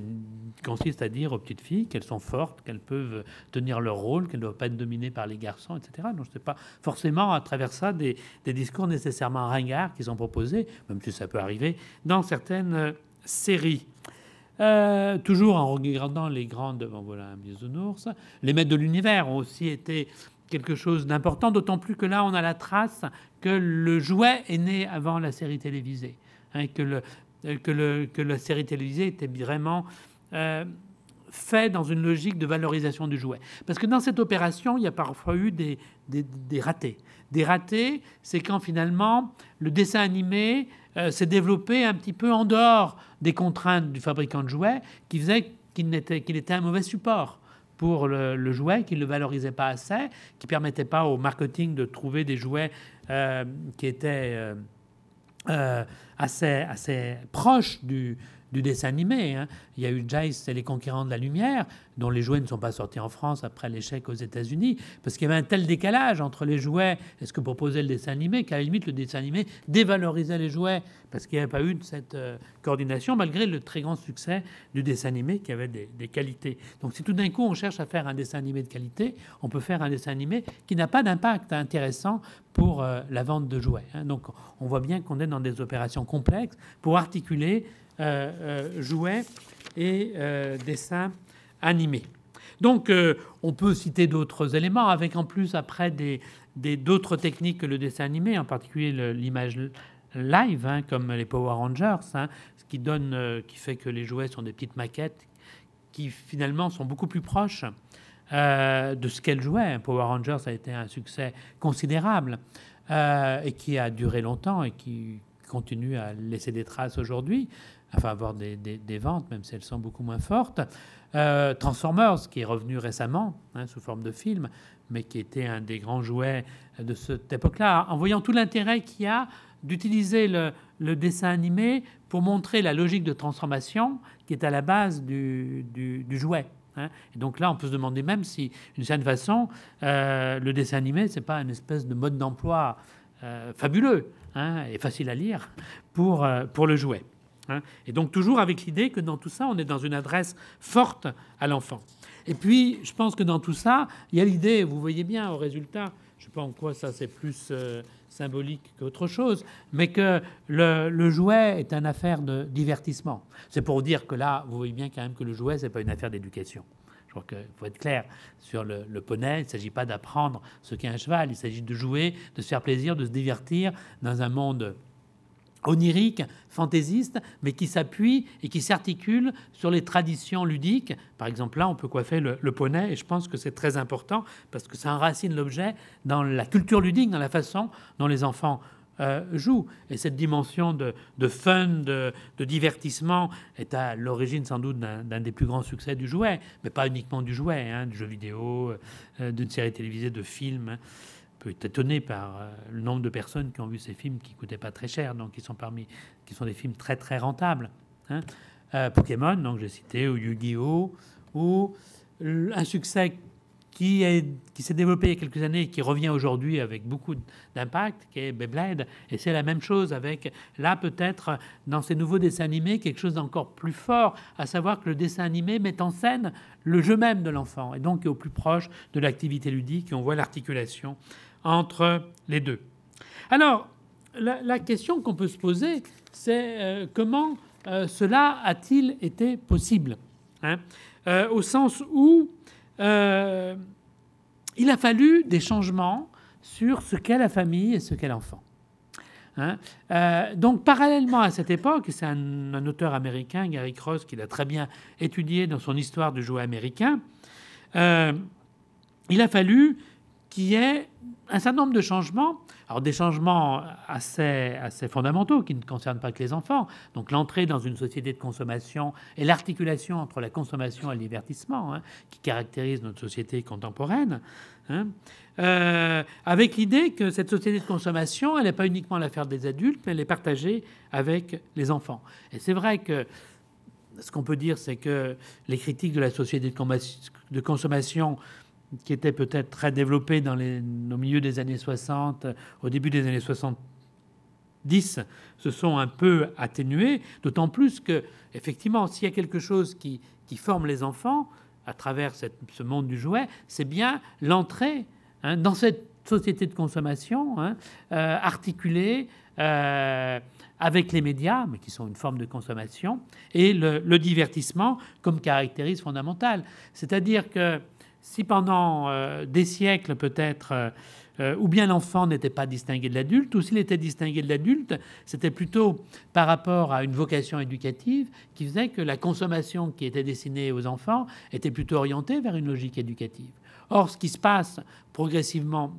consiste à dire aux petites filles qu'elles sont fortes, qu'elles peuvent tenir leur rôle, qu'elles ne doivent pas être dominées par les garçons, etc. Donc, ce n'est pas forcément à travers ça des, des, discours nécessairement ringards qui sont proposés, même si ça peut arriver dans certaines séries. Euh, toujours en regardant les grandes, bon voilà un bisounours, les maîtres de l'univers ont aussi été quelque chose d'important, d'autant plus que là on a la trace que le jouet est né avant la série télévisée, hein, que, le, que, le, que, la série télévisée était vraiment euh, fait dans une logique de valorisation du jouet. Parce que dans cette opération, il y a parfois eu des, des ratés. Des ratés, c'est quand finalement le dessin animé euh, s'est développé un petit peu en dehors des contraintes du fabricant de jouets, qui faisait qu'il était, un mauvais support pour le, jouet, qu'il ne le valorisait pas assez, qui ne permettait pas au marketing de trouver des jouets euh, qui étaient euh, assez, assez proches du, du dessin animé. Hein. Il y a eu Jace et les Conquérants de la Lumière, dont les jouets ne sont pas sortis en France après l'échec aux États-Unis, parce qu'il y avait un tel décalage entre les jouets et ce que proposait le dessin animé, qu'à la limite, le dessin animé dévalorisait les jouets, parce qu'il n'y avait pas eu de cette euh, coordination, malgré le très grand succès du dessin animé qui avait des, qualités. Donc si tout d'un coup on cherche à faire un dessin animé de qualité, on peut faire un dessin animé qui n'a pas d'impact intéressant pour euh, la vente de jouets. Hein. Donc on voit bien qu'on est dans des opérations complexes pour articuler jouets et euh, dessins animés. Donc, on peut citer d'autres éléments, avec en plus après des, d'autres techniques que le dessin animé, en particulier l'image live, hein, comme les Power Rangers, hein, ce qui donne, qui fait que les jouets sont des petites maquettes qui finalement sont beaucoup plus proches de ce qu'elles jouaient. Power Rangers a été un succès considérable et qui a duré longtemps et qui continue à laisser des traces aujourd'hui enfin avoir des, ventes, même si elles sont beaucoup moins fortes. Euh, Transformers, qui est revenu récemment hein, sous forme de film, mais qui était un des grands jouets de cette époque-là, en voyant tout l'intérêt qu'il y a d'utiliser le, dessin animé pour montrer la logique de transformation qui est à la base du, jouet. Hein. Et donc là, on peut se demander même si, d'une certaine façon, euh, le dessin animé, c'est pas une espèce de mode d'emploi euh, fabuleux hein, et facile à lire pour, pour le jouet. Hein. et donc toujours avec l'idée que dans tout ça, on est dans une adresse forte à l'enfant. Et puis, je pense que dans tout ça, il y a l'idée, vous voyez bien au résultat, je ne sais pas en quoi ça c'est plus euh, symbolique qu'autre chose, mais que le, jouet est une affaire de divertissement. C'est pour dire que là, vous voyez bien quand même que le jouet, c'est pas une affaire d'éducation. Je crois qu'il faut être clair sur le poney. Il ne s'agit pas d'apprendre ce qu'est un cheval. Il s'agit de jouer, de se faire plaisir, de se divertir dans un monde onirique, fantaisiste, mais qui s'appuie et qui s'articule sur les traditions ludiques. Par exemple, là, on peut coiffer le, poney, et je pense que c'est très important parce que ça enracine l'objet dans la culture ludique, dans la façon dont les enfants euh, jouent. Et cette dimension de, fun, de, divertissement, est à l'origine sans doute d'un des plus grands succès du jouet, mais pas uniquement du jouet, hein, du jeu vidéo, euh, d'une série télévisée, de films. Hein étonné par euh, le nombre de personnes qui ont vu ces films qui coûtaient pas très cher, donc qui sont parmi, qui sont des films très très rentables. Hein. Euh, Pokémon, donc j'ai cité, ou Yu-Gi-Oh, ou un succès qui qui s'est développé il y a quelques années et qui revient aujourd'hui avec beaucoup d'impact, qui est Beyblade. Et c'est la même chose avec, là peut-être, dans ces nouveaux dessins animés, quelque chose d'encore plus fort, à savoir que le dessin animé met en scène le jeu même de l'enfant, et donc est au plus proche de l'activité ludique, et on voit l'articulation entre les deux. Alors, la, question qu'on peut se poser, c'est euh, comment euh, cela a-t-il été possible hein? Euh, Au sens où il a fallu des changements sur ce qu'est la famille et ce qu'est l'enfant. Hein? Donc, parallèlement à cette époque, c'est un, auteur américain, Gary Cross, qui l'a très bien étudié dans son histoire du jouet américain, il a fallu qu'il y ait un certain nombre de changements, alors des changements assez, assez fondamentaux qui ne concernent pas que les enfants, donc l'entrée dans une société de consommation et l'articulation entre la consommation et le divertissement hein, qui caractérise notre société contemporaine, hein, euh, avec l'idée que cette société de consommation, elle n'est pas uniquement l'affaire des adultes, mais elle est partagée avec les enfants. Et c'est vrai que ce qu'on peut dire, c'est que les critiques de la société de consommation qui était peut-être très développé dans les, au milieu des années 60, au début des années 70, se sont un peu atténués, d'autant plus que, effectivement, s'il y a quelque chose qui, qui, forme les enfants à travers ce monde du jouet, c'est bien l'entrée hein, dans cette société de consommation hein, euh, articulée avec les médias, mais qui sont une forme de consommation, et le, divertissement comme caractéristique fondamentale. C'est-à-dire que si pendant des siècles peut-être euh, ou bien l'enfant n'était pas distingué de l'adulte, ou s'il était distingué de l'adulte, c'était plutôt par rapport à une vocation éducative qui faisait que la consommation qui était destinée aux enfants était plutôt orientée vers une logique éducative. Or, ce qui se passe progressivement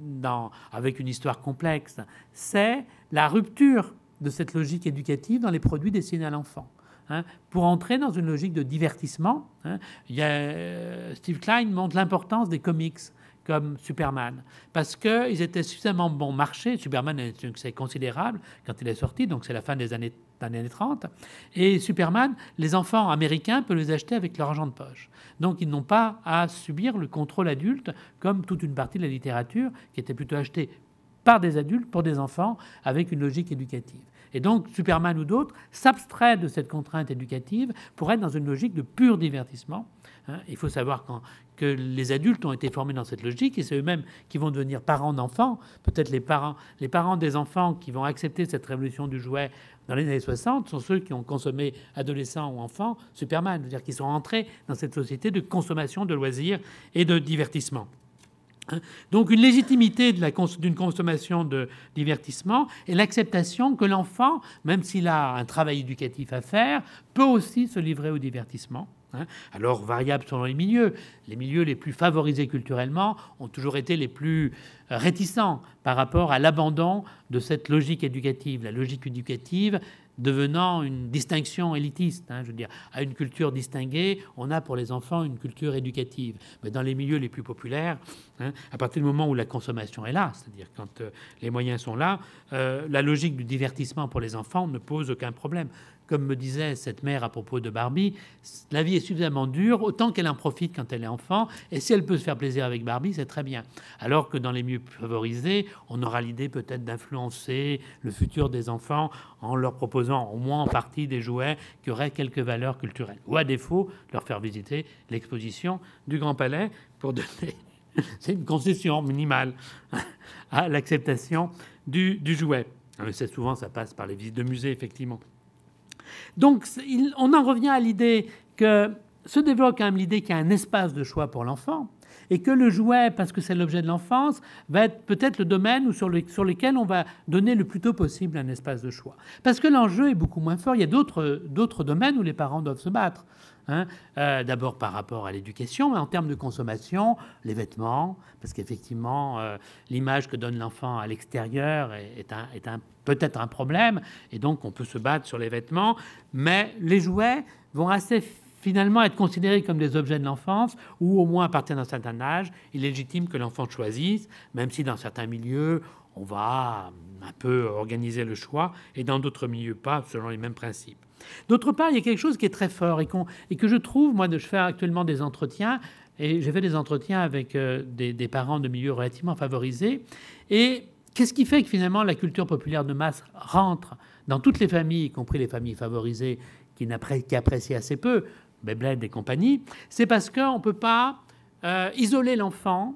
avec une histoire complexe, c'est la rupture de cette logique éducative dans les produits destinés à l'enfant. Hein, pour entrer dans une logique de divertissement. Hein. Il y a, euh, Steve Klein montre l'importance des comics comme Superman, parce qu'ils étaient suffisamment bon marché. Superman est un succès considérable quand il est sorti, donc c'est la fin des années, années 30. Et Superman, les enfants américains peuvent les acheter avec leur argent de poche. Donc ils n'ont pas à subir le contrôle adulte, comme toute une partie de la littérature qui était plutôt achetée par des adultes pour des enfants avec une logique éducative. Et donc Superman ou d'autres s'abstraient de cette contrainte éducative pour être dans une logique de pur divertissement. Hein. il faut savoir que les adultes ont été formés dans cette logique et c'est eux-mêmes qui vont devenir parents d'enfants. Peut-être les parents, les parents des enfants qui vont accepter cette révolution du jouet dans les années 60 sont ceux qui ont consommé, adolescents ou enfants, Superman, c'est-à-dire qui sont entrés dans cette société de consommation de loisirs et de divertissement. Hein. Donc une légitimité d'une consommation de divertissement et l'acceptation que l'enfant, même s'il a un travail éducatif à faire, peut aussi se livrer au divertissement. Hein. Alors variable selon les milieux. Les milieux les plus favorisés culturellement ont toujours été les plus réticents par rapport à l'abandon de cette logique éducative. La logique éducative devenant une distinction élitiste. Hein, je veux dire, à une culture distinguée, on a pour les enfants une culture éducative. Mais dans les milieux les plus populaires, hein, à partir du moment où la consommation est là, c'est-à-dire quand euh, les moyens sont là, euh, la logique du divertissement pour les enfants ne pose aucun problème comme me disait cette mère à propos de Barbie, la vie est suffisamment dure, autant qu'elle en profite quand elle est enfant, et si elle peut se faire plaisir avec Barbie, c'est très bien. Alors que dans les milieux favorisés, on aura l'idée peut-être d'influencer le futur des enfants en leur proposant au moins en partie des jouets qui auraient quelques valeurs culturelles. Ou à défaut, leur faire visiter l'exposition du Grand Palais pour donner... c'est une concession minimale à l'acceptation du, du jouet. C'est souvent, ça passe par les visites de musées, effectivement. Donc, on en revient à l'idée que se développe quand même l'idée qu'il y a un espace de choix pour l'enfant et que le jouet, parce que c'est l'objet de l'enfance, va être peut-être le domaine sur, lequel on va donner le plus tôt possible un espace de choix. Parce que l'enjeu est beaucoup moins fort. Il y a d'autres domaines où les parents doivent se battre. Hein. Euh, d'abord par rapport à l'éducation, mais en termes de consommation, les vêtements, parce qu'effectivement, euh, l'image que donne l'enfant à l'extérieur est, peut-être un problème, et donc on peut se battre sur les vêtements, mais les jouets vont assez finalement être considérés comme des objets de l'enfance, ou au moins à partir d'un certain âge, il est légitime que l'enfant choisisse, même si dans certains milieux, on va un peu organiser le choix, et dans d'autres milieux pas, selon les mêmes principes. D'autre part, il y a quelque chose qui est très fort et, que je trouve, moi, de, je fais actuellement des entretiens, et j'ai fait des entretiens avec euh, des, des, parents de milieux relativement favorisés, et qu'est-ce qui fait que finalement la culture populaire de masse rentre dans toutes les familles, y compris les familles favorisées qui, qui apprécient assez peu Beyblade et compagnie, c'est parce qu'on ne peut pas euh, isoler l'enfant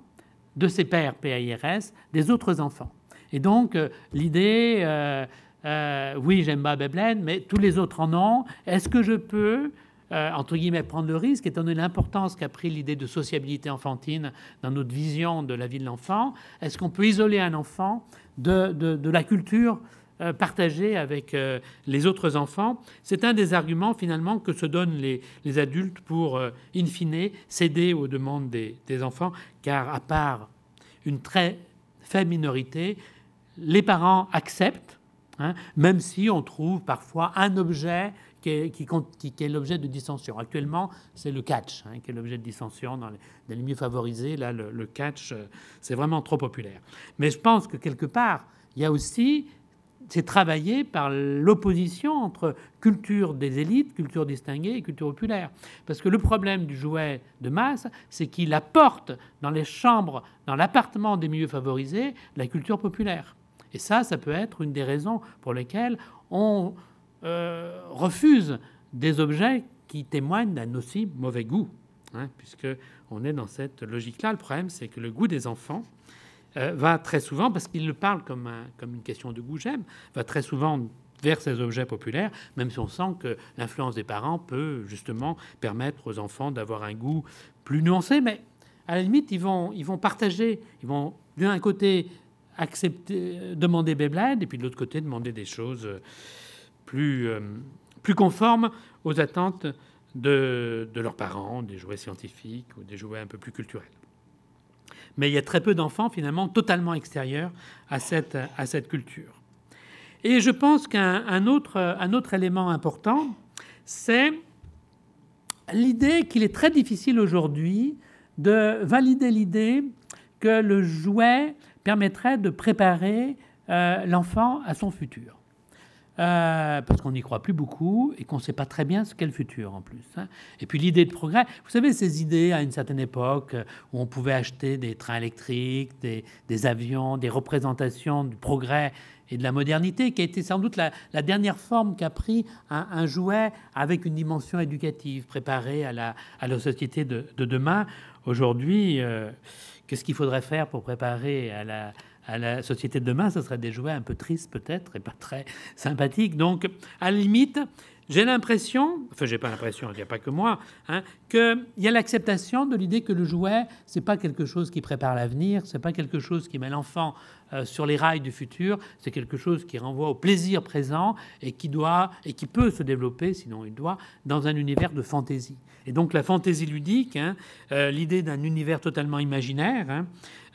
de ses pères PAIRS des autres enfants. Et donc, euh, l'idée, euh, oui, j'aime pas Beyblade, mais tous les autres en ont. Est-ce que je peux, entre guillemets, prendre le risque, étant donné l'importance qu'a pris l'idée de sociabilité enfantine dans notre vision de la vie de l'enfant, est-ce qu'on peut isoler un enfant de, de la culture euh, partagé avec euh, les autres enfants? C'est un des arguments finalement que se donnent les, adultes pour, euh, in fine, céder aux demandes des, enfants, car à part une très faible minorité, les parents acceptent, hein, même si on trouve parfois un objet qui est, l'objet de dissension. Actuellement, c'est le catch hein, qui est l'objet de dissension dans les, milieux favorisés. Là, le catch, c'est vraiment trop populaire. Mais je pense que quelque part, il y a aussi c'est travaillé par l'opposition entre culture des élites, culture distinguée et culture populaire. Parce que le problème du jouet de masse, c'est qu'il apporte dans les chambres, dans l'appartement des milieux favorisés, la culture populaire. Et ça, ça peut être une des raisons pour lesquelles on euh, refuse des objets qui témoignent d'un aussi mauvais goût, hein, puisque on est dans cette logique-là. Le problème, c'est que le goût des enfants va très souvent, parce qu'il le parle comme, comme une question de goût, j'aime, va très souvent vers ces objets populaires, même si on sent que l'influence des parents peut justement permettre aux enfants d'avoir un goût plus nuancé, mais à la limite, ils vont, ils vont partager, ils vont d'un côté accepter, demander Beyblade, et puis de l'autre côté demander des choses plus, euh, plus conformes aux attentes de, leurs parents, des jouets scientifiques ou des jouets un peu plus culturels. Mais il y a très peu d'enfants finalement totalement extérieurs à cette, culture. Et je pense qu'un autre, autre élément important, c'est l'idée qu'il est très difficile aujourd'hui de valider l'idée que le jouet permettrait de préparer euh, l'enfant à son futur. Euh, parce qu'on n'y croit plus beaucoup et qu'on ne sait pas très bien ce qu'est le futur en plus. Hein. Et puis l'idée de progrès, vous savez, ces idées à une certaine époque où on pouvait acheter des trains électriques, des, avions, des représentations du progrès et de la modernité, qui a été sans doute la, dernière forme qu'a pris un, jouet avec une dimension éducative, préparée à la, à la société de, demain. Aujourd'hui, euh, qu'est-ce qu'il faudrait faire pour préparer à la, société de demain Ce serait des jouets un peu tristes peut-être et pas très sympathiques. Donc, à la limite, j'ai l'impression, enfin j'ai pas l'impression, il n'y a pas que moi, hein, qu'il y a l'acceptation de l'idée que le jouet, c'est pas quelque chose qui prépare l'avenir, c'est pas quelque chose qui met l'enfant euh, sur les rails du futur, c'est quelque chose qui renvoie au plaisir présent et qui doit et qui peut se développer, sinon il doit, dans un univers de fantaisie. Et donc la fantaisie ludique, hein, euh, l'idée d'un univers totalement imaginaire, hein,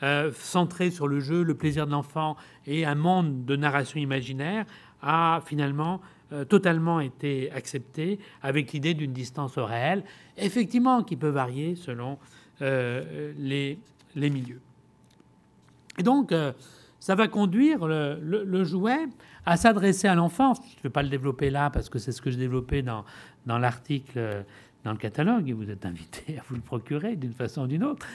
euh, centré sur le jeu, le plaisir de l'enfant et un monde de narration imaginaire, a finalement totalement été accepté avec l'idée d'une distance au réel, effectivement qui peut varier selon euh, les, les, milieux. Et donc, euh, ça va conduire le, jouet à s'adresser à l'enfant. Je ne vais pas le développer là parce que c'est ce que j'ai développé dans, dans l'article, dans le catalogue, et vous êtes invité à vous le procurer d'une façon ou d'une autre.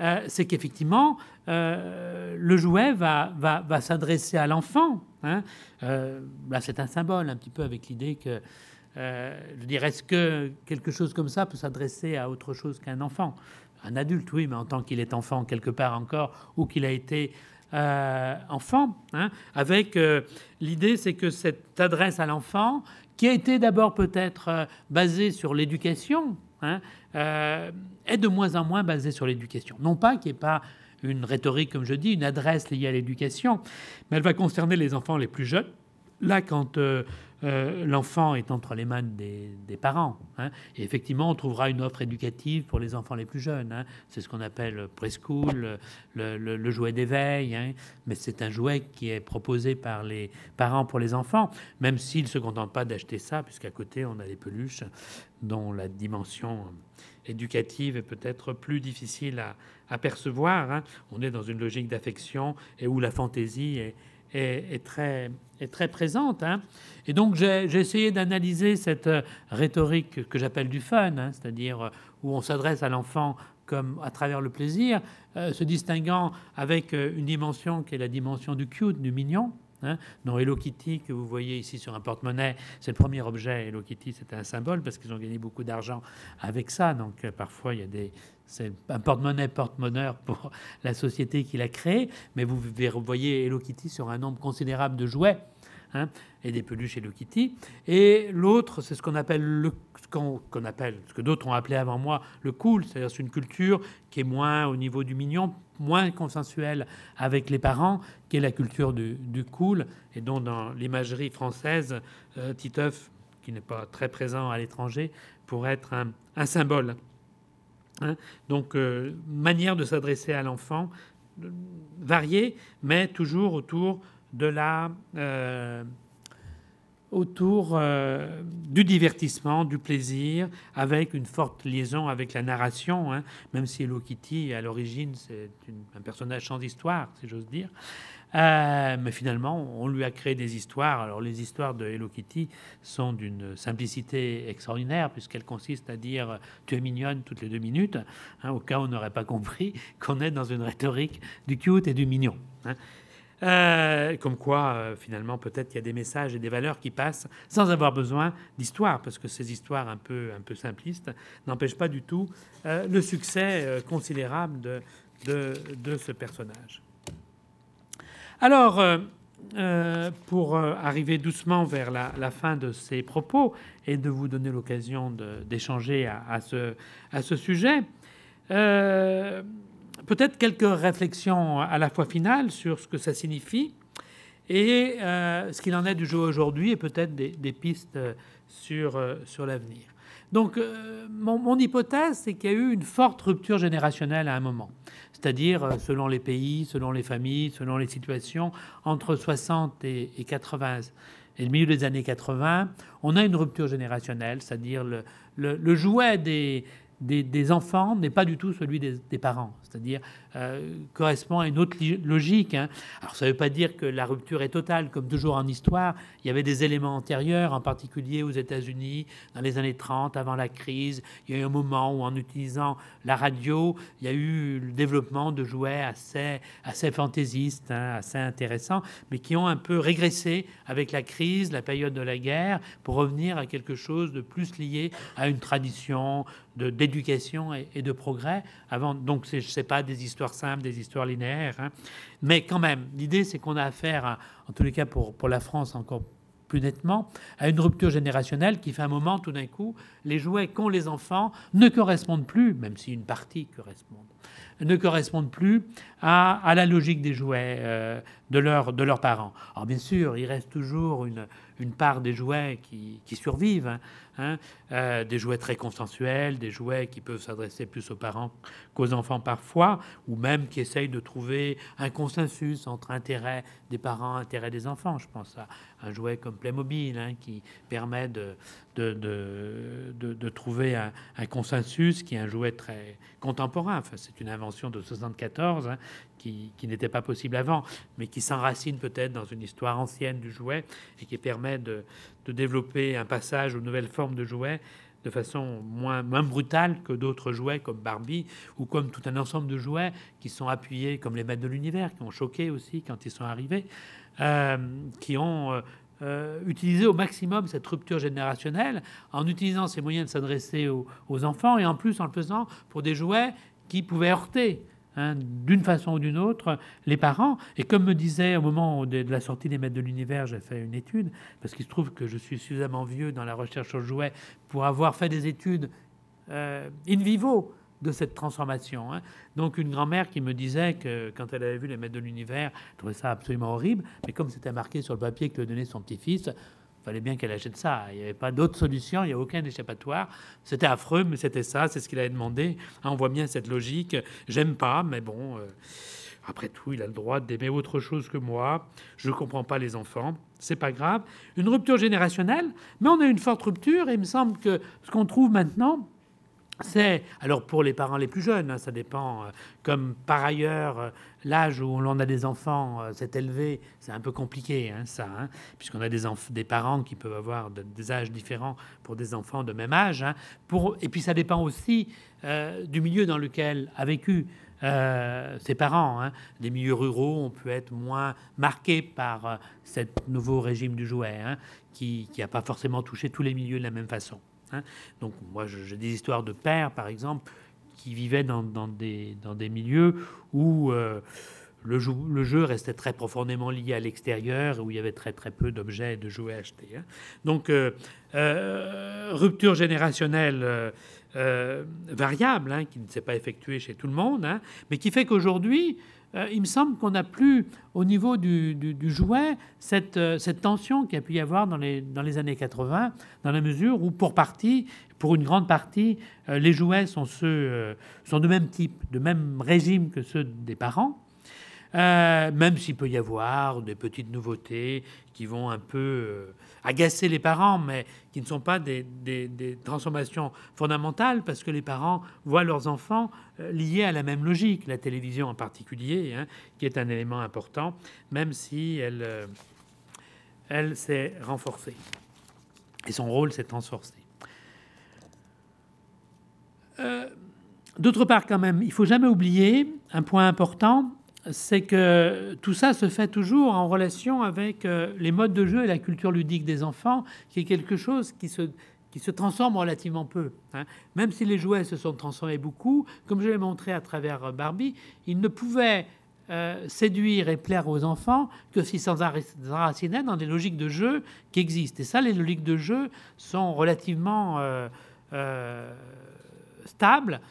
Euh, c'est qu'effectivement, euh, le jouet va, va, s'adresser à l'enfant. Hein. Euh, là, c'est un symbole, un petit peu avec l'idée que, je dirais, est-ce que quelque chose comme ça peut s'adresser à autre chose qu'un enfant? Un adulte, oui, mais en tant qu'il est enfant quelque part encore, ou qu'il a été enfant, hein, avec l'idée, c'est que cette adresse à l'enfant, qui a été d'abord peut-être basée sur l'éducation, hein, euh, est de moins en moins basée sur l'éducation. Non pas qu'il n'y ait pas une rhétorique, comme je dis, une adresse liée à l'éducation, mais elle va concerner les enfants les plus jeunes. Là, quand euh, euh, l'enfant est entre les mains des, parents, hein, et effectivement, on trouvera une offre éducative pour les enfants les plus jeunes. Hein. C'est ce qu'on appelle preschool, le, le, jouet d'éveil, hein. mais c'est un jouet qui est proposé par les parents pour les enfants, même s'ils ne se contentent pas d'acheter ça, puisqu'à côté, on a les peluches dont la dimension éducative est peut-être plus difficile à, percevoir. On est dans une logique d'affection et où la fantaisie est, est, très, est très présente. Hein. Et donc j'ai essayé d'analyser cette euh, rhétorique que j'appelle du fun, hein, c'est-à-dire euh, où on s'adresse à l'enfant comme à travers le plaisir, euh, se distinguant avec une dimension qui est la dimension du cute, du mignon, Hein, dans Hello Kitty, que vous voyez ici sur un porte-monnaie, c'est le premier objet. Hello Kitty, c'est un symbole parce qu'ils ont gagné beaucoup d'argent avec ça. Donc parfois, il y a des. C'est un porte-monnaie porte-monnaie pour la société qui l'a créé. Mais vous voyez Hello Kitty sur un nombre considérable de jouets. Hein, et des peluches Hello Kitty. Et l'autre, c'est ce qu'on appelle le qu'on appelle, ce que d'autres ont appelé avant moi, le cool, c'est-à-dire c'est une culture qui est moins au niveau du mignon, moins consensuelle avec les parents, qui est la culture du, cool, et dont dans l'imagerie française, euh, Titeuf, qui n'est pas très présent à l'étranger, pourrait être un, symbole. Hein. Donc, euh, manière de s'adresser à l'enfant, euh, variée, mais toujours autour de la autour euh, du divertissement, du plaisir, avec une forte liaison avec la narration, hein. même si Hello Kitty, à l'origine, c'est un personnage sans histoire, si j'ose dire. Euh, mais finalement, on lui a créé des histoires. Alors, les histoires de Hello Kitty sont d'une simplicité extraordinaire, puisqu'elles consistent à dire Tu es mignonne toutes les deux minutes, hein, au cas où on n'aurait pas compris qu'on est dans une rhétorique du cute et du mignon. Hein. Euh, comme quoi, euh, finalement, peut-être qu'il y a des messages et des valeurs qui passent sans avoir besoin d'histoire, parce que ces histoires un peu, un peu simplistes n'empêchent pas du tout le succès considérable de, de ce personnage. Alors, euh, pour euh, arriver doucement vers la, fin de ces propos et de vous donner l'occasion d'échanger à, ce, sujet, euh, peut-être quelques réflexions à la fois finales sur ce que ça signifie et ce qu'il en est du jeu aujourd'hui et peut-être des, pistes sur, sur l'avenir. Donc, mon, mon hypothèse, c'est qu'il y a eu une forte rupture générationnelle à un moment c'est-à-dire euh, selon les pays, selon les familles, selon les situations, entre 60 et, 80 et le milieu des années 80, on a une rupture générationnelle, c'est-à-dire le, jouet des, des, enfants n'est pas du tout celui des, parents, c'est-à-dire euh, correspond à une autre logique. Hein. Alors ça ne veut pas dire que la rupture est totale, comme toujours en histoire, il y avait des éléments antérieurs, en particulier aux États-Unis, dans les années 30, avant la crise, il y a eu un moment où en utilisant la radio, il y a eu le développement de jouets assez, assez fantaisistes, hein, assez intéressants, mais qui ont un peu régressé avec la crise, la période de la guerre, pour revenir à quelque chose de plus lié à une tradition, d'éducation et, de progrès. Avant, donc, ce n'est pas des histoires simples, des histoires linéaires. Hein. Mais quand même, l'idée, c'est qu'on a affaire, en tous les cas pour, pour la France encore plus nettement, à une rupture générationnelle qui fait un moment, tout d'un coup, les jouets qu'ont les enfants ne correspondent plus, même si une partie correspond, ne correspondent plus à, à la logique des jouets euh, de, leur, de leurs parents. Alors bien sûr, il reste toujours une, une part des jouets qui, qui survivent. Hein. Hein, euh, des jouets très consensuels, des jouets qui peuvent s'adresser plus aux parents qu'aux enfants parfois, ou même qui essayent de trouver un consensus entre intérêt des parents, intérêt des enfants. Je pense à un jouet comme Playmobil hein, qui permet de, de, de, trouver un, consensus qui est un jouet très contemporain. Enfin, c'est une invention de 74 hein, qui, n'était pas possible avant, mais qui s'enracine peut-être dans une histoire ancienne du jouet et qui permet de, développer un passage aux nouvelles formes de jouets de façon moins, moins brutale que d'autres jouets comme Barbie ou comme tout un ensemble de jouets qui sont appuyés comme les maîtres de l'univers, qui ont choqué aussi quand ils sont arrivés, euh, qui ont euh, euh, utilisé au maximum cette rupture générationnelle en utilisant ces moyens de s'adresser aux, enfants et en plus en le faisant pour des jouets qui pouvaient heurter Hein, d'une façon ou d'une autre, les parents. Et comme me disait au moment de, la sortie des Maîtres de l'Univers, j'ai fait une étude, parce qu'il se trouve que je suis suffisamment vieux dans la recherche sur le jouet pour avoir fait des études euh, in vivo de cette transformation. Hein. Donc une grand-mère qui me disait que quand elle avait vu les Maîtres de l'Univers, elle trouvait ça absolument horrible, mais comme c'était marqué sur le papier que lui donnait son petit-fils, fallait bien qu'elle achète ça. Il n'y avait pas d'autre solution, il n'y a aucun échappatoire. C'était affreux, mais c'était ça, c'est ce qu'il avait demandé. Hein, on voit bien cette logique. J'aime pas, mais bon, euh, après tout, il a le droit d'aimer autre chose que moi. Je ne comprends pas les enfants, c'est pas grave. Une rupture générationnelle, mais on a une forte rupture, et il me semble que ce qu'on trouve maintenant, c'est, alors pour les parents les plus jeunes, hein, ça dépend, euh, comme par ailleurs euh, l'âge où l'on a des enfants euh, s'est élevé, c'est un peu compliqué hein, ça, hein, puisqu'on a des, parents qui peuvent avoir des âges différents pour des enfants de même âge. et puis ça dépend aussi du milieu dans lequel a vécu ses parents. Des milieux ruraux, on peut être moins marqué par ce nouveau régime du jouet, qui n'a pas forcément touché tous les milieux de la même façon. Hein. Donc moi, j'ai des histoires de pères, par exemple, qui vivaient dans, des, dans des milieux où euh, le, jeu, le, jeu restait très profondément lié à l'extérieur, où il y avait très très peu d'objets et de jouets achetés. Hein. Donc euh, euh, rupture générationnelle variable, hein, qui ne s'est pas effectuée chez tout le monde, mais qui fait qu'aujourd'hui, euh, il me semble qu'on n'a plus, au niveau du, jouet, euh, cette, tension qu'il y a pu y avoir dans les, dans les années 80, dans la mesure où, pour partie, pour une grande partie, euh, les jouets sont, ceux, sont de même type, de même régime que ceux des parents. Même s'il peut y avoir des petites nouveautés qui vont un peu agacer les parents, mais qui ne sont pas des, transformations fondamentales, parce que les parents voient leurs enfants euh, liés à la même logique, la télévision en particulier, hein, qui est un élément important, même si elle, elle s'est renforcée. Et son rôle s'est transforcé. D'autre part, quand même, il faut jamais oublier un point important, c'est que tout ça se fait toujours en relation avec euh, les modes de jeu et la culture ludique des enfants, qui est quelque chose qui se, qui se transforment relativement peu. Hein. Même si les jouets se sont transformés beaucoup, comme je l'ai montré à travers Barbie, ils ne pouvaient euh, séduire et plaire aux enfants que s'ils s'enracinaient dans des logiques de jeu qui existent. Et ça, les logiques de jeu sont relativement euh, euh, stables.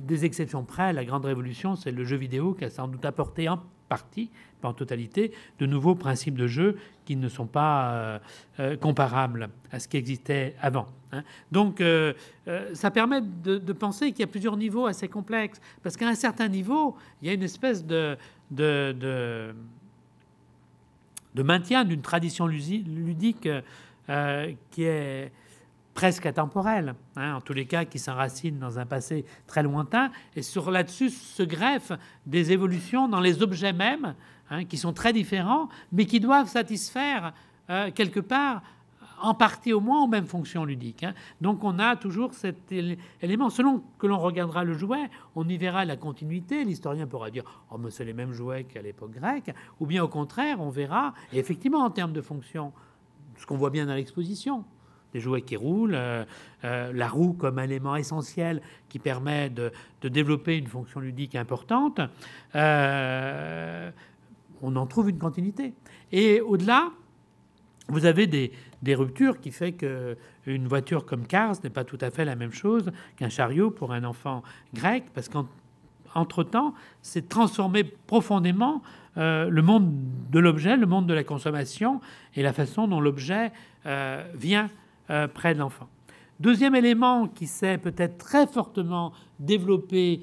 Des exceptions près, la grande révolution, c'est le jeu vidéo qui a sans doute apporté en partie en totalité, de nouveaux principes de jeu qui ne sont pas euh, euh, comparables à ce qui existait avant. Hein. Donc, euh, ça permet de, penser qu'il y a plusieurs niveaux assez complexes, parce qu'à un certain niveau, il y a une espèce de, de, de, maintien d'une tradition ludique qui est presque intemporelle, hein, en tous les cas qui s'enracine dans un passé très lointain, et sur là-dessus se greffent des évolutions dans les objets mêmes Hein, qui sont très différents, mais qui doivent satisfaire euh, quelque part, en partie au moins, aux mêmes fonctions ludiques. Hein. Donc on a toujours cet élément. Selon que l'on regardera le jouet, on y verra la continuité. L'historien pourra dire Oh, mais c'est les mêmes jouets qu'à l'époque grecque. Ou bien au contraire, on verra, et effectivement, en termes de fonction, ce qu'on voit bien dans l'exposition, des jouets qui roulent, euh, euh, la roue comme élément essentiel qui permet de, développer une fonction ludique importante on en trouve une continuité. Et au-delà, vous avez des, ruptures qui fait qu'une voiture comme Cars n'est pas tout à fait la même chose qu'un chariot pour un enfant grec, parce qu'entre-temps, c'est transformé profondément euh, le monde de l'objet, le monde de la consommation et la façon dont l'objet euh, vient euh, près de l'enfant. Deuxième élément qui s'est peut-être très fortement développé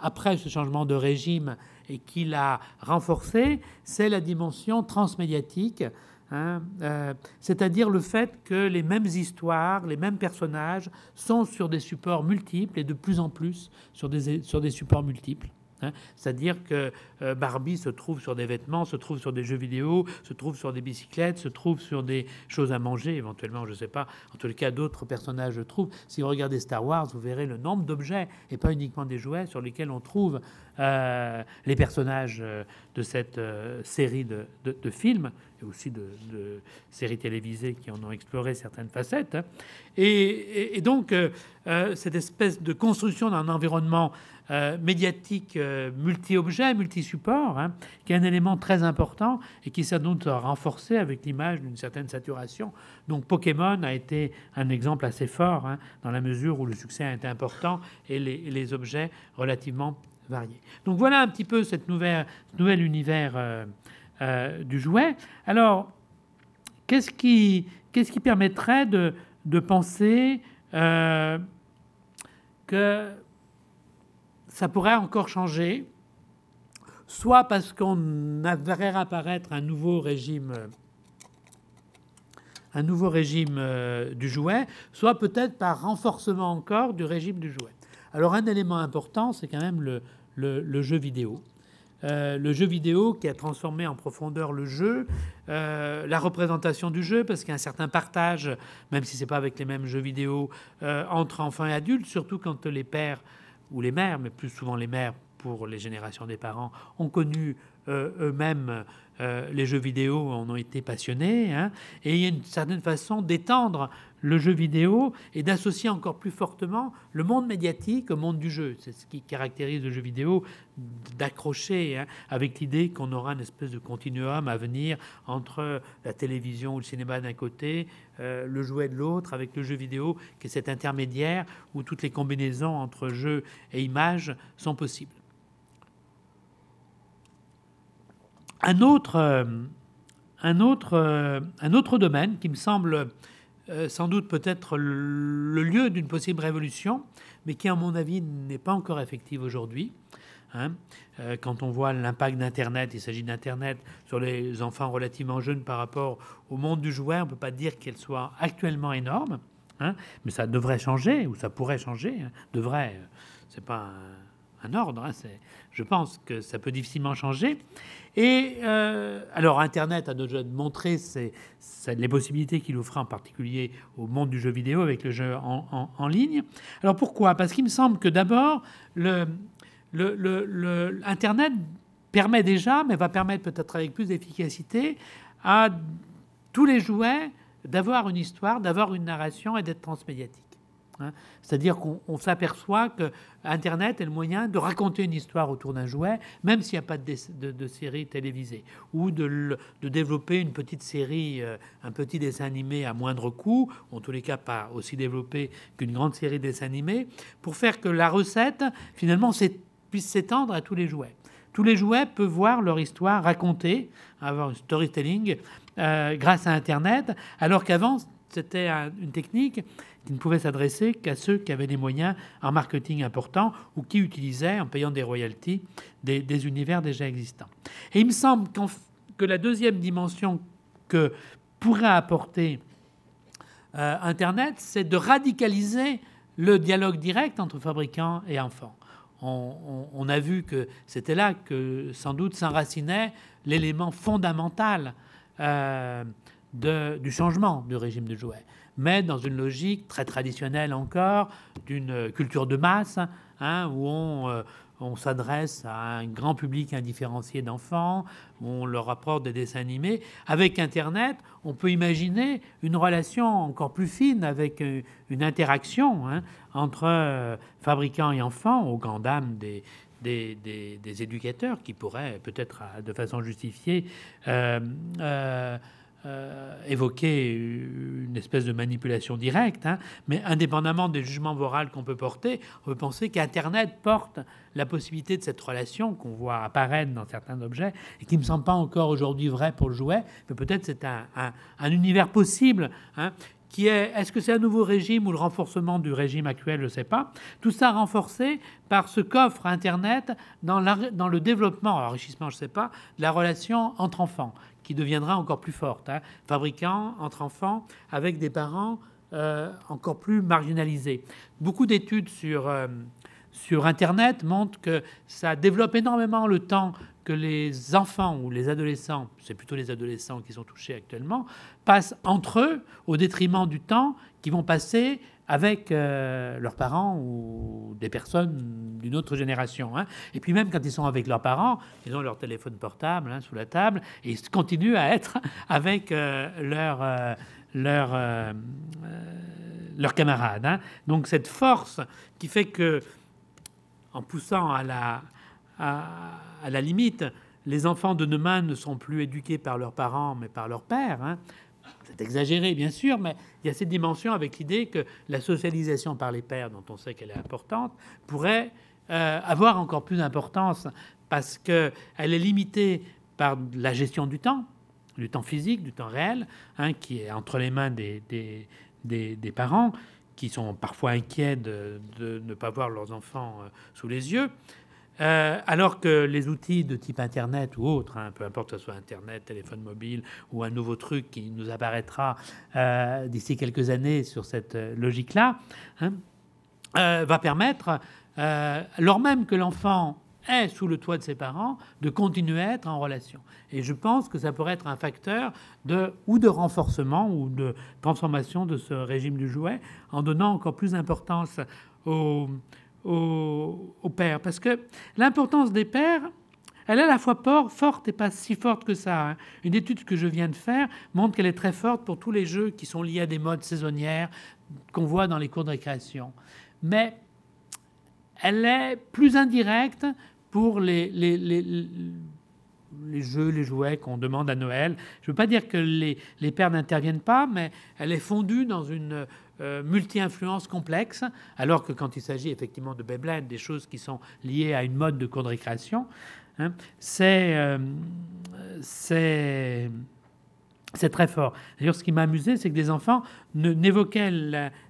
après ce changement de régime et qui l'a renforcé, c'est la dimension transmédiatique, hein, euh, c'est-à-dire le fait que les mêmes histoires, les mêmes personnages sont sur des supports multiples et de plus en plus sur des, sur des supports multiples. Hein. C'est-à-dire que euh, Barbie se trouve sur des vêtements, se trouve sur des jeux vidéo, se trouve sur des bicyclettes, se trouve sur des choses à manger, éventuellement, je ne sais pas. En tout cas, d'autres personnages je trouve. Si vous regardez Star Wars, vous verrez le nombre d'objets, et pas uniquement des jouets, sur lesquels on trouve euh, les personnages euh, de cette série de, films, et aussi de, séries télévisées qui en ont exploré certaines facettes. Hein. Et, donc, cette espèce de construction d'un environnement euh, médiatique euh, multi-objet, multi-support, hein, qui est un élément très important et qui s'est donc renforcé avec l'image d'une certaine saturation. Donc Pokémon a été un exemple assez fort hein, dans la mesure où le succès a été important et les, objets relativement variés. Donc voilà un petit peu cette nouvelle, nouvel univers euh, du jouet. Alors, qu'est-ce qui, permettrait de, penser que ça pourrait encore changer, soit parce qu'on verrait apparaître un nouveau régime, un nouveau régime euh, du jouet, soit peut-être par renforcement encore du régime du jouet. Alors un élément important, c'est quand même le, jeu vidéo. Euh, le jeu vidéo qui a transformé en profondeur le jeu, euh, la représentation du jeu, parce qu'il y a un certain partage, même si c'est pas avec les mêmes jeux vidéo, entre enfants et adultes, surtout quand les pères ou les mères, mais plus souvent les mères pour les générations des parents, ont connu euh, eux-mêmes euh, les jeux vidéo, en ont été passionnés. Hein. et il y a une certaine façon d'étendre le jeu vidéo et d'associer encore plus fortement le monde médiatique au monde du jeu. C'est ce qui caractérise le jeu vidéo, d'accrocher hein, avec l'idée qu'on aura une espèce de continuum à venir entre la télévision ou le cinéma d'un côté, euh, le jouet de l'autre, avec le jeu vidéo qui est cet intermédiaire où toutes les combinaisons entre jeu et image sont possibles. Un autre, euh, un autre, euh, un autre domaine qui me semble euh, sans doute peut-être le lieu d'une possible révolution, mais qui, à mon avis, n'est pas encore effective aujourd'hui. Hein. Quand on voit l'impact d'Internet, il s'agit d'Internet sur les enfants relativement jeunes par rapport au monde du jouet, on ne peut pas dire qu'elle soit actuellement énorme, hein. mais ça devrait changer, ou ça pourrait changer. Hein. Devrait, c'est pas un, ordre, je pense que ça peut difficilement changer. Et euh, alors, Internet a déjà montré les possibilités qu'il offre en particulier au monde du jeu vidéo avec le jeu en, ligne. Alors pourquoi? Parce qu'il me semble que d'abord, Internet permet déjà, mais va permettre peut-être avec plus d'efficacité, à tous les jouets d'avoir une histoire, d'avoir une narration et d'être transmédiatique. Hein. C'est-à-dire qu'on s'aperçoit que Internet est le moyen de raconter une histoire autour d'un jouet, même s'il n'y a pas de, série télévisée, ou de, développer une petite série, euh, un petit dessin animé à moindre coût, en tous les cas pas aussi développé qu'une grande série de dessins animés, pour faire que la recette, finalement, puisse s'étendre à tous les jouets. Tous les jouets peuvent voir leur histoire racontée, avoir un storytelling euh, grâce à Internet, alors qu'avant, c'était une technique qui ne pouvait s'adresser qu'à ceux qui avaient des moyens en marketing importants ou qui utilisaient, en payant des royalties, des, univers déjà existants. Et il me semble que la deuxième dimension que pourrait apporter euh, Internet, c'est de radicaliser le dialogue direct entre fabricants et enfants. On, a vu que c'était là que sans doute s'enracinait l'élément fondamental euh, du changement du régime de jouets mais dans une logique très traditionnelle encore, d'une culture de masse, hein, où on, euh, on s'adresse à un grand public indifférencié d'enfants, où on leur apporte des dessins animés. Avec Internet, on peut imaginer une relation encore plus fine avec euh, une interaction hein, entre euh, fabricants et enfants, aux grandes dames des, des, des, éducateurs qui pourraient peut-être de façon justifiée évoquer une espèce de manipulation directe, hein, mais indépendamment des jugements moraux qu'on peut porter, on peut penser qu'Internet porte la possibilité de cette relation qu'on voit apparaître dans certains objets et qui ne me semble pas encore aujourd'hui vrai pour le jouet, mais peut-être c'est un, univers possible. Hein, qui est, est-ce que c'est un nouveau régime ou le renforcement du régime actuel, je ne sais pas. Tout ça renforcé par ce qu'offre Internet dans, dans le développement, enrichissement, je ne sais pas, de la relation entre enfants, qui deviendra encore plus forte. Hein. Entre enfants avec des parents euh, encore plus marginalisés. Beaucoup d'études sur, euh, sur Internet montrent que ça développe énormément le temps que les enfants ou les adolescents, c'est plutôt les adolescents qui sont touchés actuellement, passent entre eux au détriment du temps qu'ils vont passer avec euh, leurs parents ou des personnes d'une autre génération. Hein. Et puis même quand ils sont avec leurs parents, ils ont leur téléphone portable hein, sous la table et ils continuent à être avec euh, leurs leur, euh, leur camarades. Hein. Donc cette force qui fait que, en poussant à la, à, à la limite, les enfants de demain ne sont plus éduqués par leurs parents mais par leur père. C'est exagéré, bien sûr, mais il y a cette dimension avec l'idée que la socialisation par les pères, dont on sait qu'elle est importante, pourrait euh, avoir encore plus d'importance parce qu'elle est limitée par la gestion du temps, du temps physique, du temps réel, hein, qui est entre les mains des, des, parents, qui sont parfois inquiets de, de, ne pas voir leurs enfants euh, sous les yeux. Euh, alors que les outils de type Internet ou autres, hein, peu importe ce soit Internet, téléphone mobile ou un nouveau truc qui nous apparaîtra euh, d'ici quelques années sur cette euh, logique-là, hein, va permettre, lors même que l'enfant est sous le toit de ses parents, de continuer à être en relation. Et je pense que ça pourrait être un facteur de, ou de renforcement ou de transformation de ce régime du jouet en donnant encore plus d'importance aux aux, pères. Parce que l'importance des pères, elle est à la fois forte et pas si forte que ça. Hein. Une étude que je viens de faire montre qu'elle est très forte pour tous les jeux qui sont liés à des modes saisonnières qu'on voit dans les cours de récréation. Mais elle est plus indirecte pour les, les, les, jeux, les jouets qu'on demande à Noël. Je ne veux pas dire que les pères n'interviennent pas, mais elle est fondue dans une euh, multi-influence complexe, alors que quand il s'agit effectivement de Beyblade, des choses qui sont liées à une mode de cours de récréation, hein, euh, c'est c'est très fort. D'ailleurs, ce qui m'a amusé, c'est que des enfants n'évoquaient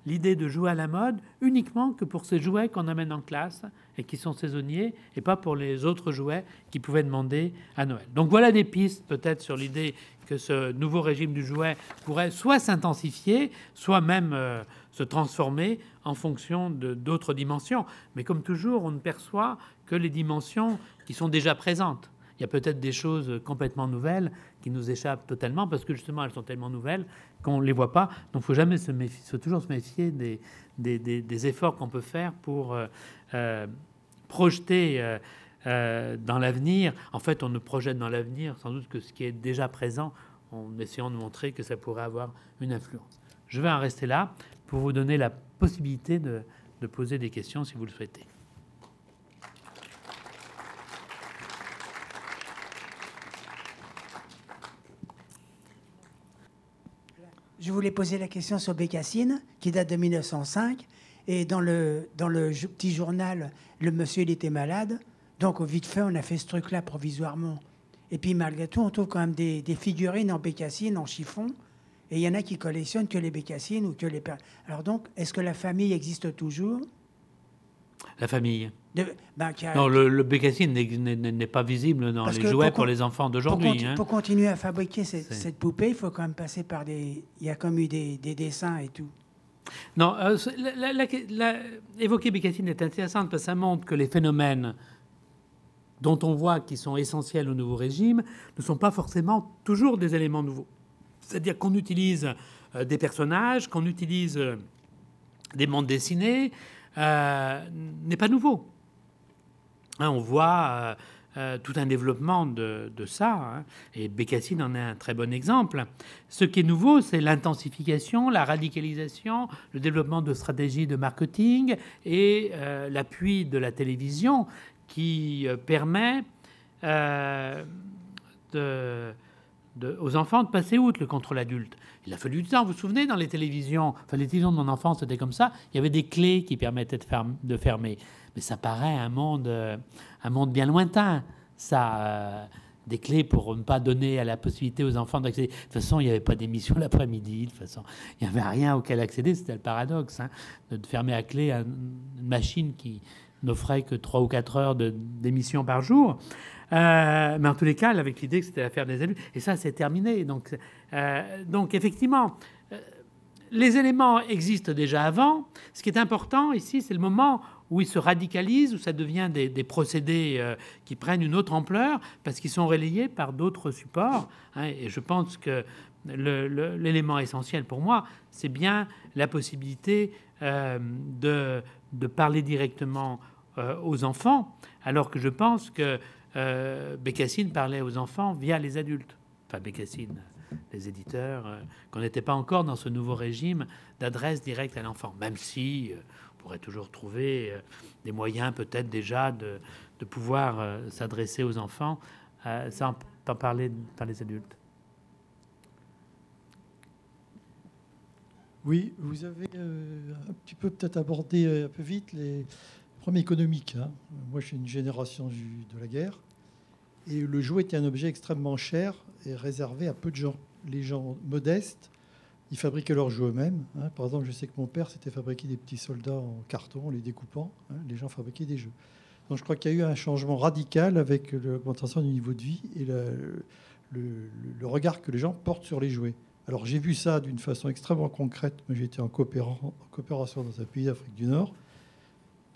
l'idée de jouer à la mode uniquement que pour ces jouets qu'on amène en classe et qui sont saisonniers, et pas pour les autres jouets qui pouvaient demander à Noël. Donc voilà des pistes peut-être sur l'idée que ce nouveau régime du jouet pourrait soit s'intensifier, soit même euh, se transformer en fonction d'autres dimensions. Mais comme toujours, on ne perçoit que les dimensions qui sont déjà présentes. Il y a peut-être des choses complètement nouvelles qui nous échappent totalement parce que justement elles sont tellement nouvelles qu'on les voit pas. Donc il faut jamais se méfier, faut toujours se méfier des, des, des, efforts qu'on peut faire pour euh, euh, projeter euh, dans l'avenir. En fait, on ne projette dans l'avenir sans doute que ce qui est déjà présent en essayant de montrer que ça pourrait avoir une influence. Je vais en rester là pour vous donner la possibilité de, de poser des questions si vous le souhaitez. Je voulais poser la question sur Bécassine, qui date de 1905. Et dans le, dans le petit journal, le monsieur, il était malade. Donc, au vite fait, on a fait ce truc-là provisoirement. Et puis, malgré tout, on trouve quand même des, des figurines en bécassine, en chiffon. Et il y en a qui collectionnent que les bécassines ou que les... Alors donc, est-ce que la famille existe toujours? La famille De- ben, a- Non, le, le bécassine n'est- pas visible dans Parce les jouets pour les enfants d'aujourd'hui. hein. pour continuer à fabriquer cette, poupée, il faut quand même passer par des... Il y a comme eu des, des dessins et tout. Non, euh, la- évoquer Bécassine est intéressante parce que ça montre que les phénomènes dont on voit qu'ils sont essentiels au nouveau régime ne sont pas forcément toujours des éléments nouveaux. C'est-à-dire qu'on utilise euh, des personnages, qu'on utilise euh, des mondes dessinés, euh, n'est pas nouveau. Hein, on voit euh, tout un développement de, de ça, hein, et Bécassine en est un très bon exemple. Ce qui est nouveau, c'est l'intensification, la radicalisation, le développement de stratégies de marketing et euh, l'appui de la télévision qui euh, permet aux enfants de passer outre le contrôle adulte. Il a fallu du temps. Vous vous souvenez, dans les télévisions, enfin les télévisions de mon enfance, c'était comme ça, il y avait des clés qui permettaient de, ferm- de fermer. Mais ça paraît un monde, un monde bien lointain. Ça, euh, des clés pour ne pas donner à la possibilité aux enfants d'accéder. De toute façon, il n'y avait pas d'émission l'après-midi. De toute façon, il n'y avait rien auquel accéder. C'était le paradoxe hein, de fermer à clé un- une machine qui n'offrait que 3 ou 4 heures d'émission par jour. Euh, mais en tous les cas, avec l'idée que c'était l'affaire des élus. Et ça, c'est terminé. Donc, euh, donc effectivement, les éléments existent déjà avant. Ce qui est important ici, c'est le moment où ils se radicalisent, où ça devient des, procédés euh, qui prennent une autre ampleur, parce qu'ils sont relayés par d'autres supports. hein. et je pense que l'élément essentiel pour moi, c'est bien la possibilité euh, de, parler directement euh, aux enfants, alors que je pense que Bécassine parlait aux enfants via les adultes. Enfin, Bécassine, les éditeurs, qu'on n'était pas encore dans ce nouveau régime d'adresse directe à l'enfant, même si pourrait toujours trouver euh, des moyens peut-être déjà de, de pouvoir euh, s'adresser aux enfants euh, sans pas parler par les adultes. Oui, vous avez un petit peu peut-être abordé un peu vite les problèmes économiques. hein. Moi, je suis une génération de la guerre. Et le jouet était un objet extrêmement cher et réservé à peu de gens. Les gens modestes, ils fabriquaient leurs jouets eux-mêmes. hein. Par exemple, je sais que mon père s'était fabriqué des petits soldats en carton, en les découpant. hein. Les gens fabriquaient des jeux. Donc je crois qu'il y a eu un changement radical avec l'augmentation du niveau de vie et le- regard que les gens portent sur les jouets. Alors j'ai vu ça d'une façon extrêmement concrète. Moi j'étais en, en coopération dans un pays d'Afrique du Nord,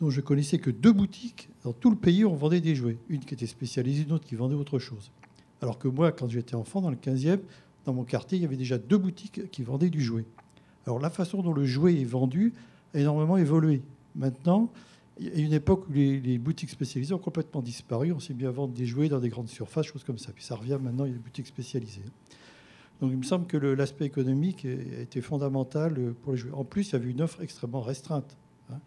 dont je connaissais que deux boutiques dans tout le pays où on vendait des jouets. Une qui était spécialisée, une autre qui vendait autre chose. Alors que moi, quand j'étais enfant, dans le 15e, dans mon quartier, il y avait déjà deux boutiques qui vendaient du jouet. Alors la façon dont le jouet est vendu a énormément évolué. Maintenant, il y a une époque où les, boutiques spécialisées ont complètement disparu. On s'est bien vendre des jouets dans des grandes surfaces, choses comme ça. Puis ça revient maintenant, il y a des boutiques spécialisées. Donc il me semble que l'aspect économique a été fondamental euh, pour les jouets. En plus, il y avait une offre extrêmement restreinte. hein.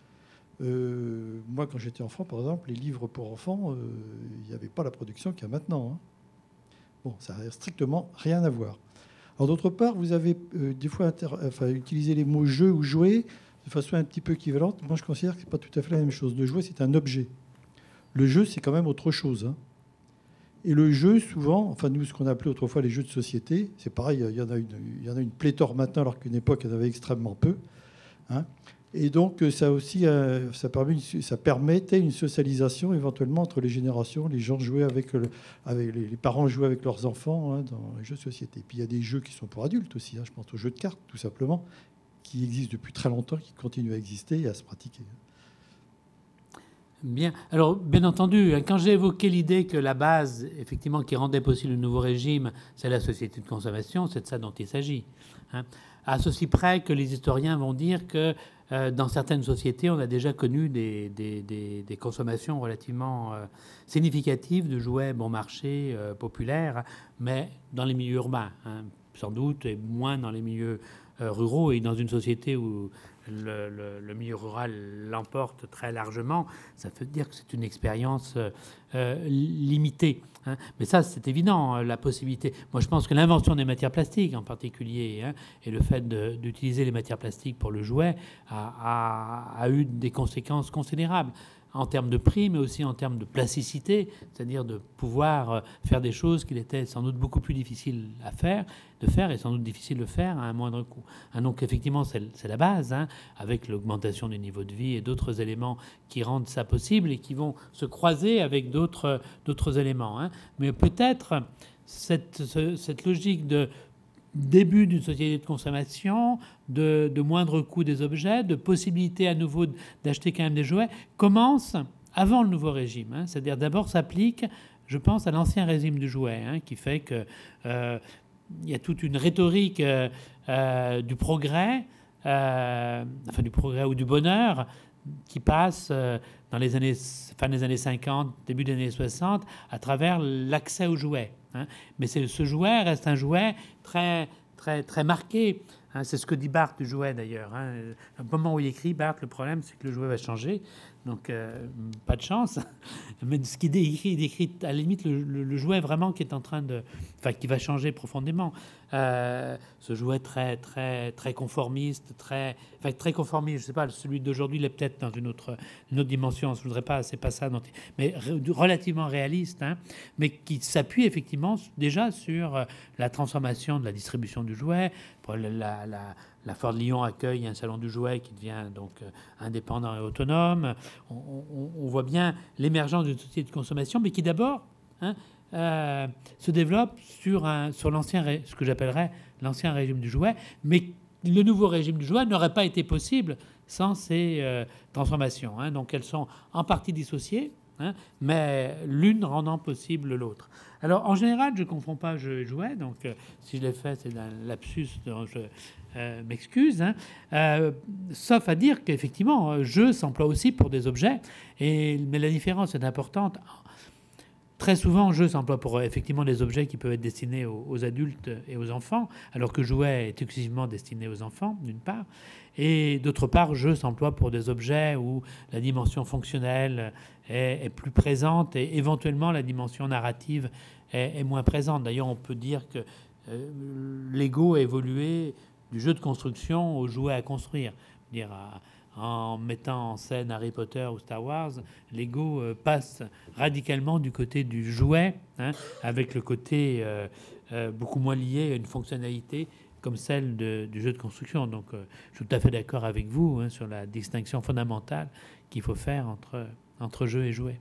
Euh, moi, quand j'étais enfant, par exemple, les livres pour enfants, euh, il n'y avait pas la production qu'il y a maintenant. hein. Bon, ça n'a strictement rien à voir. Alors d'autre part, vous avez euh, des fois utilisé les mots jeu ou jouer de façon un petit peu équivalente. Moi, je considère que ce n'est pas tout à fait la même chose. Le jouet, c'est un objet. Le jeu, c'est quand même autre chose. hein. Et le jeu, souvent, enfin nous, ce qu'on appelait autrefois les jeux de société, c'est pareil, il y en a une, il y en a une pléthore maintenant, alors qu'une époque, il y en avait extrêmement peu. hein. Et donc, euh, ça aussi, euh, ça, permet une- permettait une socialisation éventuellement entre les générations. Les gens jouaient avec, le- avec les, parents jouaient avec leurs enfants hein, dans les jeux de société. Puis il y a des jeux qui sont pour adultes aussi. hein. je pense aux jeux de cartes, tout simplement, qui existent depuis très longtemps, qui continuent à exister et à se pratiquer. Bien. Alors, bien entendu, quand j'ai évoqué l'idée que la base, effectivement, qui rendait possible le nouveau régime, c'est la société de consommation, c'est de ça dont il s'agit. hein. À ceci près que les historiens vont dire que dans certaines sociétés, on a déjà connu des, consommations relativement significatives de jouets bon marché populaires, mais dans les milieux urbains, hein, sans doute, et moins dans les milieux ruraux. Et dans une société où le, milieu rural l'emporte très largement, ça veut dire que c'est une expérience euh, euh, limitée. Hein. Mais ça, c'est évident, euh, la possibilité. Moi, je pense que l'invention des matières plastiques en particulier, hein, et le fait d'utiliser les matières plastiques pour le jouet, a eu des conséquences considérables en termes de prix, mais aussi en termes de plasticité, c'est-à-dire de pouvoir euh, faire des choses qu'il était sans doute beaucoup plus difficile à faire, de faire, et sans doute difficile de faire à un moindre coût. Hein, donc effectivement, c'est la base, hein, avec l'augmentation du niveau de vie et d'autres éléments qui rendent ça possible et qui vont se croiser avec d'autres éléments. Hein. Mais peut-être cette, cette logique de début d'une société de consommation, de, moindre coût des objets, de possibilité à nouveau d'acheter quand même des jouets, commence avant le nouveau régime. Hein. C'est-à-dire d'abord s'applique, je pense, à l'ancien régime du jouet, hein, qui fait que euh, il y a toute une rhétorique euh, euh, du progrès, enfin du progrès ou du bonheur, qui passe dans les années fin des années 50, début des années 60, à travers l'accès aux jouets. Hein. Mais ce jouet reste un jouet très, très, très marqué. Hein. c'est ce que dit Barthes du jouet d'ailleurs. Hein. Au moment où il écrit, Barthes, le problème c'est que le jouet va changer. Donc, euh, pas de chance. Mais ce qu'il décrit, il décrit à la limite le, jouet vraiment qui est en train de. Enfin, qui va changer profondément. Euh, ce jouet très, très, très conformiste, très. Enfin, très conformiste, je sais pas, celui d'aujourd'hui, il est peut-être dans une autre, une autre dimension. Je voudrais pas, c'est pas ça. mais relativement réaliste, hein, mais qui s'appuie effectivement déjà sur euh, la transformation de la distribution du jouet, la, la la Ford Lyon accueille un salon du jouet qui devient donc euh, indépendant et autonome. On, voit bien l'émergence d'une société de consommation, mais qui d'abord hein, euh, se développe sur, un, sur l'ancien, ce que j'appellerais l'ancien régime du jouet, mais le nouveau régime du jouet n'aurait pas été possible sans ces euh, transformations. Hein. Donc elles sont en partie dissociées, hein, mais l'une rendant possible l'autre. Alors en général, je ne confonds pas jeu et jouet, donc si je l'ai fait, c'est un lapsus. je, euh, m'excuse, hein. euh, sauf à dire qu'effectivement, jeu s'emploie aussi pour des objets, et, mais la différence est importante. Très souvent, jeu s'emploie pour effectivement des objets qui peuvent être destinés aux, adultes et aux enfants, alors que jouet est exclusivement destiné aux enfants, d'une part. Et d'autre part, jeu s'emploie pour des objets où la dimension fonctionnelle est, plus présente et éventuellement la dimension narrative est, moins présente. D'ailleurs, on peut dire que euh, l'ego a évolué du jeu de construction au jouet à construire. Dire, en mettant en scène Harry Potter ou Star Wars, Lego euh, passe radicalement du côté du jouet, hein, avec le côté euh, euh, beaucoup moins lié à une fonctionnalité comme celle du jeu de construction. Donc, je suis tout à fait d'accord avec vous hein, sur la distinction fondamentale qu'il faut faire entre, entre jeu et jouet.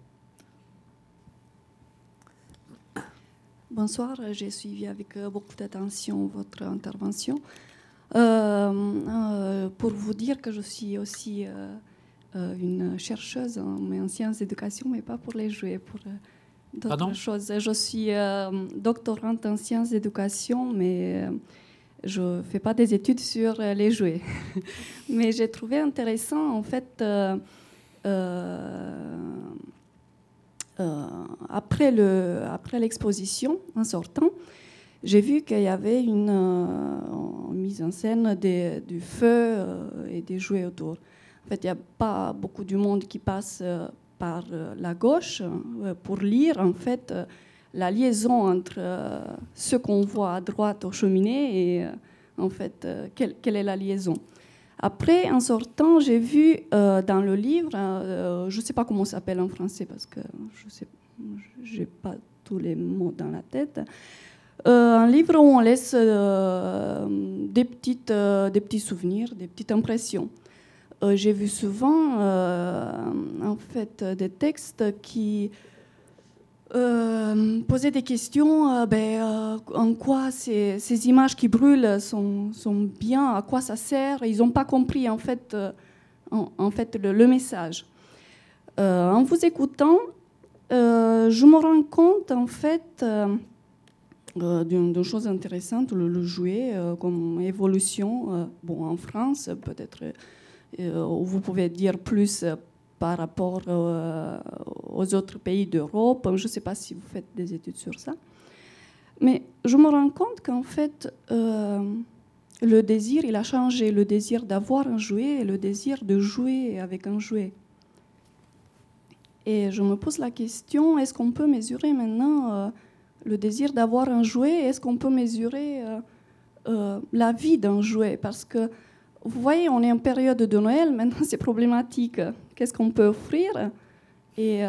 Bonsoir, j'ai suivi avec beaucoup d'attention votre intervention. Euh, euh, pour vous dire que je suis aussi euh, une chercheuse en, sciences d'éducation, mais pas pour les jouets, pour d'autres choses. Je suis doctorante en sciences d'éducation, mais je ne fais pas des études sur les jouets. mais j'ai trouvé intéressant, en fait, après l'exposition, après en sortant, j'ai vu qu'il y avait une euh, mise en scène du feu euh, et des jouets autour. En fait, il n'y a pas beaucoup du monde qui passe euh, par la gauche pour lire en fait la liaison entre ce qu'on voit à droite aux cheminées et en fait quelle, quelle, est la liaison. Après, en sortant, j'ai vu dans le livre, je ne sais pas comment ça s'appelle en français parce que je n'ai pas tous les mots dans la tête. Euh, un livre où on laisse euh, des, petites, euh, des petits souvenirs, des petites impressions. J'ai vu souvent en fait, des textes qui posaient des questions ben, en quoi ces, ces, images qui brûlent sont, sont, bien, à quoi ça sert. Ils n'ont pas compris en fait, en, fait le, le message. en vous écoutant, je me rends compte en fait euh, d'une chose intéressante, le, jouet euh, comme évolution. Euh, bon, en France, peut-être vous pouvez dire plus par rapport aux autres pays d'Europe. Je ne sais pas si vous faites des études sur ça. Mais je me rends compte qu'en fait, le désir, il a changé. Le désir d'avoir un jouet et le désir de jouer avec un jouet. Et je me pose la question, est-ce qu'on peut mesurer maintenant euh, le désir d'avoir un jouet Est-ce qu'on peut mesurer euh, euh, la vie d'un jouet? Parce que, vous voyez, on est en période de Noël, maintenant c'est problématique. Qu'est-ce qu'on peut offrir? Et,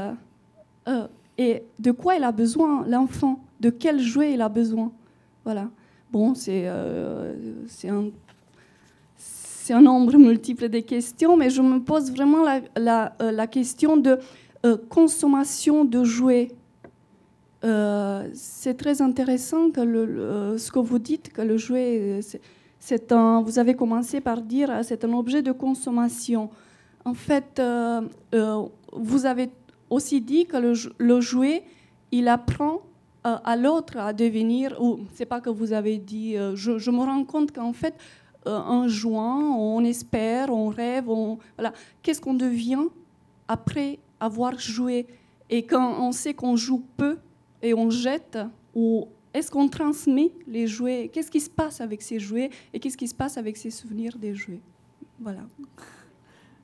et de quoi il a besoin, l'enfant? De quel jouet il a besoin? Voilà. Bon, c'est un c'est un nombre multiple de questions, mais je me pose vraiment la, la, la question de euh, consommation de jouets. Euh, c'est très intéressant ce que vous dites, que le jouet, vous avez commencé par dire, c'est un objet de consommation. En fait, euh, vous avez aussi dit que le, le jouet, il apprend à l'autre à devenir, ou c'est pas que vous avez dit, je, je me rends compte qu'en fait, en jouant, on espère, on rêve, on, voilà. qu'est-ce qu'on devient après avoir joué? Et quand on sait qu'on joue peu et on jette, ou est-ce qu'on transmet les jouets? Qu'est-ce qui se passe avec ces jouets et qu'est-ce qui se passe avec ces souvenirs des jouets? Voilà.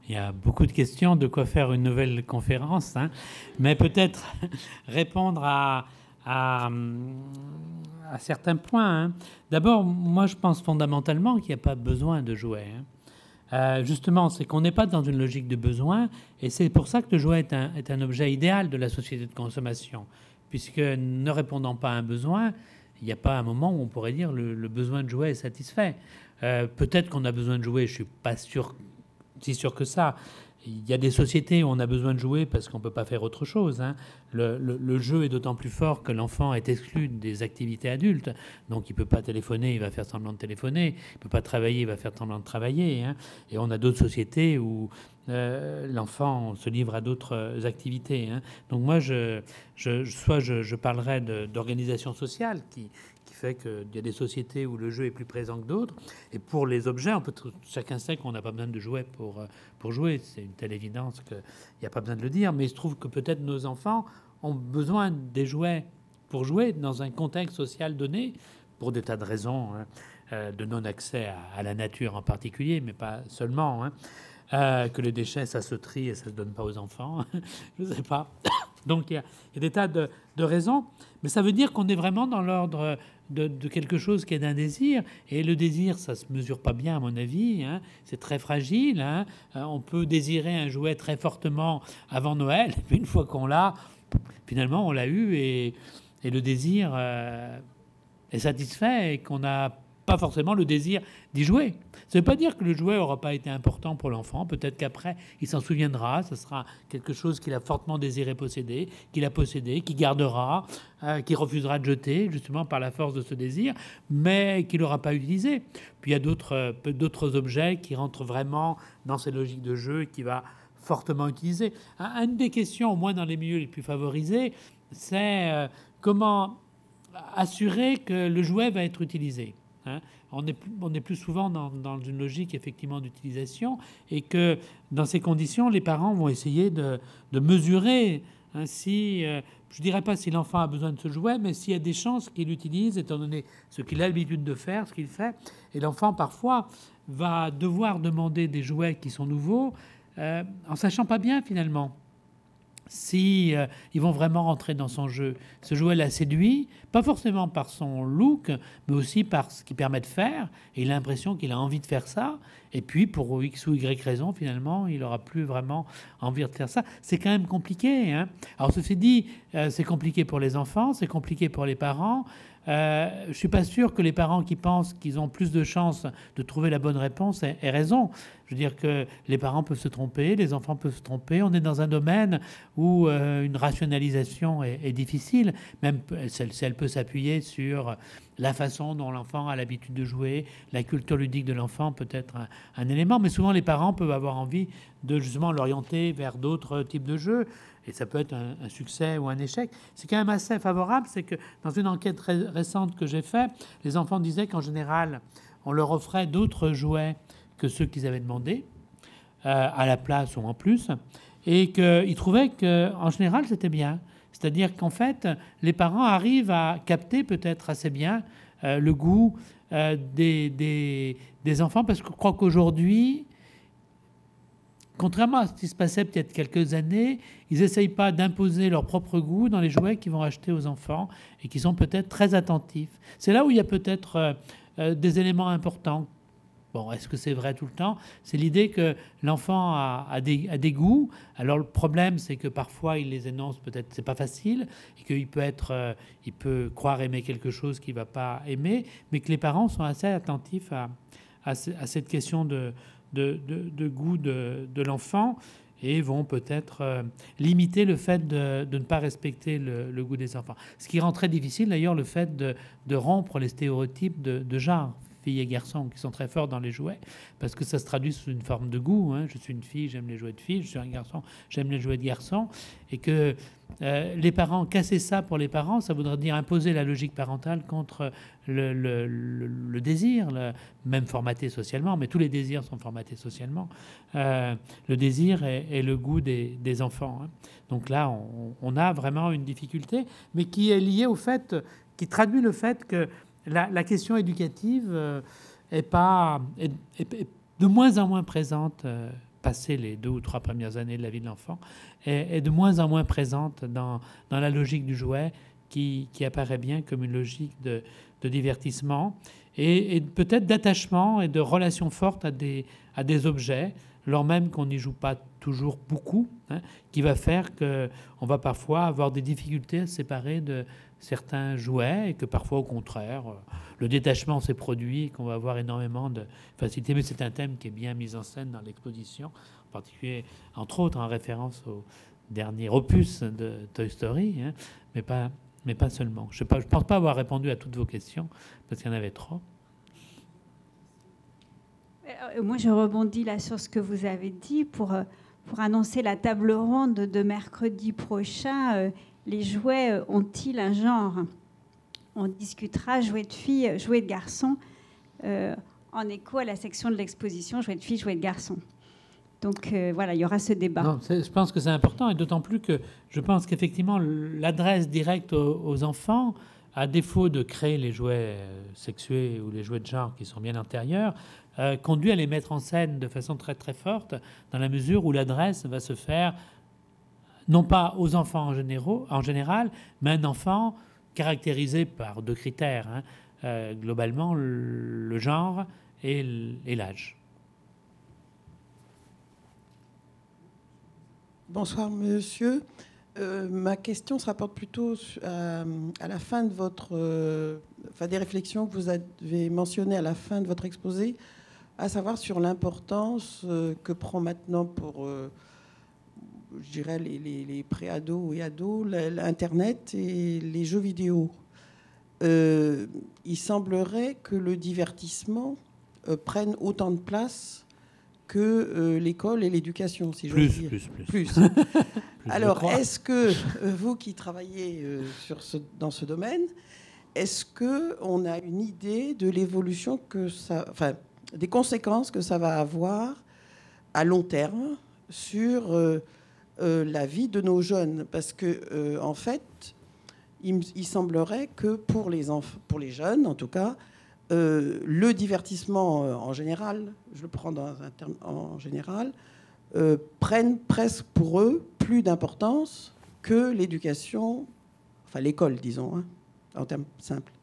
Il y a beaucoup de questions, de quoi faire une nouvelle conférence, hein. mais peut-être répondre à, à, certains points. Hein. D'abord, moi je pense fondamentalement qu'il n'y a pas besoin de jouets. Hein. Euh, justement, c'est qu'on n'est pas dans une logique de besoin, et c'est pour ça que le jouet est un, est un, objet idéal de la société de consommation, puisque ne répondant pas à un besoin, il n'y a pas un moment où on pourrait dire le, le besoin de jouet est satisfait. Euh, peut-être qu'on a besoin de jouer, je suis pas sûr, si sûr que ça, il y a des sociétés où on a besoin de jouer parce qu'on ne peut pas faire autre chose. Hein. Le, jeu est d'autant plus fort que l'enfant est exclu des activités adultes. Donc il ne peut pas téléphoner, il va faire semblant de téléphoner. Il ne peut pas travailler, il va faire semblant de travailler. Hein. Et on a d'autres sociétés où euh, l'enfant se livre à d'autres activités. Hein. Donc moi, je, je soit je, je parlerai d'organisation sociale qui, fait qu'il y a des sociétés où le jeu est plus présent que d'autres. Et pour les objets, on peut chacun sait qu'on n'a pas besoin de jouer pour, euh, pour jouer. C'est une telle évidence qu'il n'y a pas besoin de le dire. Mais il se trouve que peut-être nos enfants ont besoin des jouets pour jouer dans un contexte social donné, pour des tas de raisons, hein, euh, de non-accès à, la nature en particulier, mais pas seulement. Hein. Euh, que les déchets, ça se trie et ça ne se donne pas aux enfants. Je ne sais pas. Donc il y, a, des tas de, raisons, mais ça veut dire qu'on est vraiment dans l'ordre de, quelque chose qui est d'un désir. Et le désir, ça se mesure pas bien, à mon avis. Hein. C'est très fragile. Hein. Euh, on peut désirer un jouet très fortement avant Noël, puis une fois qu'on l'a, finalement, on l'a eu et, le désir euh, est satisfait et qu'on n'a pas forcément le désir d'y jouer. Ça ne veut pas dire que le jouet n'aura pas été important pour l'enfant. Peut-être qu'après, il s'en souviendra. Ce sera quelque chose qu'il a fortement désiré posséder, qu'il a possédé, qu'il gardera, euh, qu'il refusera de jeter, justement par la force de ce désir, mais qu'il n'aura pas utilisé. Puis il y a d'autres, euh, objets qui rentrent vraiment dans ces logiques de jeu et qui va fortement utiliser. Une des questions, au moins dans les milieux les plus favorisés, c'est euh, comment assurer que le jouet va être utilisé? Hein. on, est, on est plus souvent dans, une logique effectivement d'utilisation et que dans ces conditions, les parents vont essayer de, mesurer ainsi, euh, je ne dirais pas si l'enfant a besoin de ce jouet, mais s'il y a des chances qu'il l'utilise, étant donné ce qu'il a l'habitude de faire, ce qu'il fait. Et l'enfant, parfois, va devoir demander des jouets qui sont nouveaux, euh, en sachant pas bien finalement si euh, ils vont vraiment rentrer dans son jeu. Ce jouet l'a séduit, pas forcément par son look, mais aussi par ce qu'il permet de faire. Et il a l'impression qu'il a envie de faire ça. Et puis, pour X ou Y raison, finalement, il n'aura plus vraiment envie de faire ça. C'est quand même compliqué. Hein Alors, ceci dit, euh, c'est compliqué pour les enfants, c'est compliqué pour les parents. Euh, je ne suis pas sûr que les parents qui pensent qu'ils ont plus de chances de trouver la bonne réponse aient, raison. Je veux dire que les parents peuvent se tromper, les enfants peuvent se tromper. On est dans un domaine où euh, une rationalisation est, difficile, même si elle, peut s'appuyer sur la façon dont l'enfant a l'habitude de jouer, la culture ludique de l'enfant peut être un, un, élément, mais souvent les parents peuvent avoir envie de justement l'orienter vers d'autres types de jeux et ça peut être un, succès ou un échec. C'est quand même assez favorable, c'est que dans une enquête récente que j'ai faite, les enfants disaient qu'en général, on leur offrait d'autres jouets que ceux qu'ils avaient demandé. à la place ou en plus, et qu'il trouvait qu'en général, c'était bien. C'est-à-dire qu'en fait, les parents arrivent à capter peut-être assez bien le goût des, des, des, enfants, parce que je crois qu'aujourd'hui, contrairement à ce qui se passait peut-être quelques années, ils n'essayent pas d'imposer leur propre goût dans les jouets qu'ils vont acheter aux enfants et qui sont peut-être très attentifs. C'est là où il y a peut-être euh, euh, des éléments importants. Bon, est-ce que c'est vrai tout le temps? C'est l'idée que l'enfant a, des, goûts. Alors le problème, c'est que parfois il les énonce, peut-être c'est pas facile, et qu'il peut être, euh, il peut croire aimer quelque chose qu'il va pas aimer, mais que les parents sont assez attentifs à cette question de, de, goût de, l'enfant et vont peut-être euh, limiter le fait de, ne pas respecter le, goût des enfants. Ce qui rend très difficile d'ailleurs le fait de, rompre les stéréotypes de, genre et garçons qui sont très forts dans les jouets, parce que ça se traduit sous une forme de goût. Hein. Je suis une fille, j'aime les jouets de filles, je suis un garçon, j'aime les jouets de garçons, et que euh, les parents, casser ça pour les parents, ça voudrait dire imposer la logique parentale contre le, désir, même formaté socialement, mais tous les désirs sont formatés socialement, euh, le désir et, le goût des, enfants. Hein. Donc là, on, a vraiment une difficulté, mais qui est liée au fait, qui traduit le fait que la, question éducative euh, est, pas, de moins en moins présente passé les deux ou trois premières années de la vie de l'enfant, est, de moins en moins présente dans, dans la logique du jouet qui, qui, apparaît bien comme une logique de, de divertissement et, peut-être d'attachement et de relation forte à des, à des objets, lors même qu'on n'y joue pas toujours beaucoup, hein, qui va faire qu'on va parfois avoir des difficultés à séparer de certains jouets et que parfois au contraire le détachement s'est produit qu'on va avoir énormément de facilité. Mais c'est un thème qui est bien mis en scène dans l'exposition, en particulier entre autres en référence au dernier opus de Toy Story, hein, mais, pas, mais pas seulement. Je ne pense pas avoir répondu à toutes vos questions parce qu'il y en avait trop. Euh, moi, je rebondis là sur ce que vous avez dit pour, euh, pour annoncer la table ronde de mercredi prochain. Euh, les jouets ont-ils un genre? On discutera jouets de filles, jouets de garçons, en écho à la section de l'exposition jouets de filles, jouets de garçons. Donc voilà, il y aura ce débat. je pense que c'est important, et d'autant plus que je pense qu'effectivement, l'adresse directe aux, enfants, à défaut de créer les jouets sexués ou les jouets de genre qui sont bien antérieurs, euh, conduit à les mettre en scène de façon très très forte, dans la mesure où l'adresse va se faire non pas aux enfants en, général, mais un enfant caractérisé par deux critères, hein, euh, globalement le, genre et l'âge. Bonsoir monsieur. Euh, ma question se rapporte plutôt à, la fin de votre, enfin des réflexions que vous avez mentionnées à la fin de votre exposé à savoir sur l'importance euh, que prend maintenant pour, euh, je dirais, les, les, pré-ados et ados, l'Internet et les jeux vidéo. Euh, il semblerait que le divertissement prenne autant de place que l'école et l'éducation, si je veux dire. Plus, plus, plus. Alors, est-ce que vous qui travaillez sur ce, dans ce domaine, est-ce que on a une idée de l'évolution que ça, enfin, des conséquences que ça va avoir à long terme sur euh, euh, la vie de nos jeunes. Parce que, euh, en fait, il, semblerait que pour les, pour les jeunes, en tout cas, le divertissement en général, je le prends dans un terme en général, prenne presque pour eux plus d'importance que l'éducation, enfin l'école, disons, hein, en termes simples.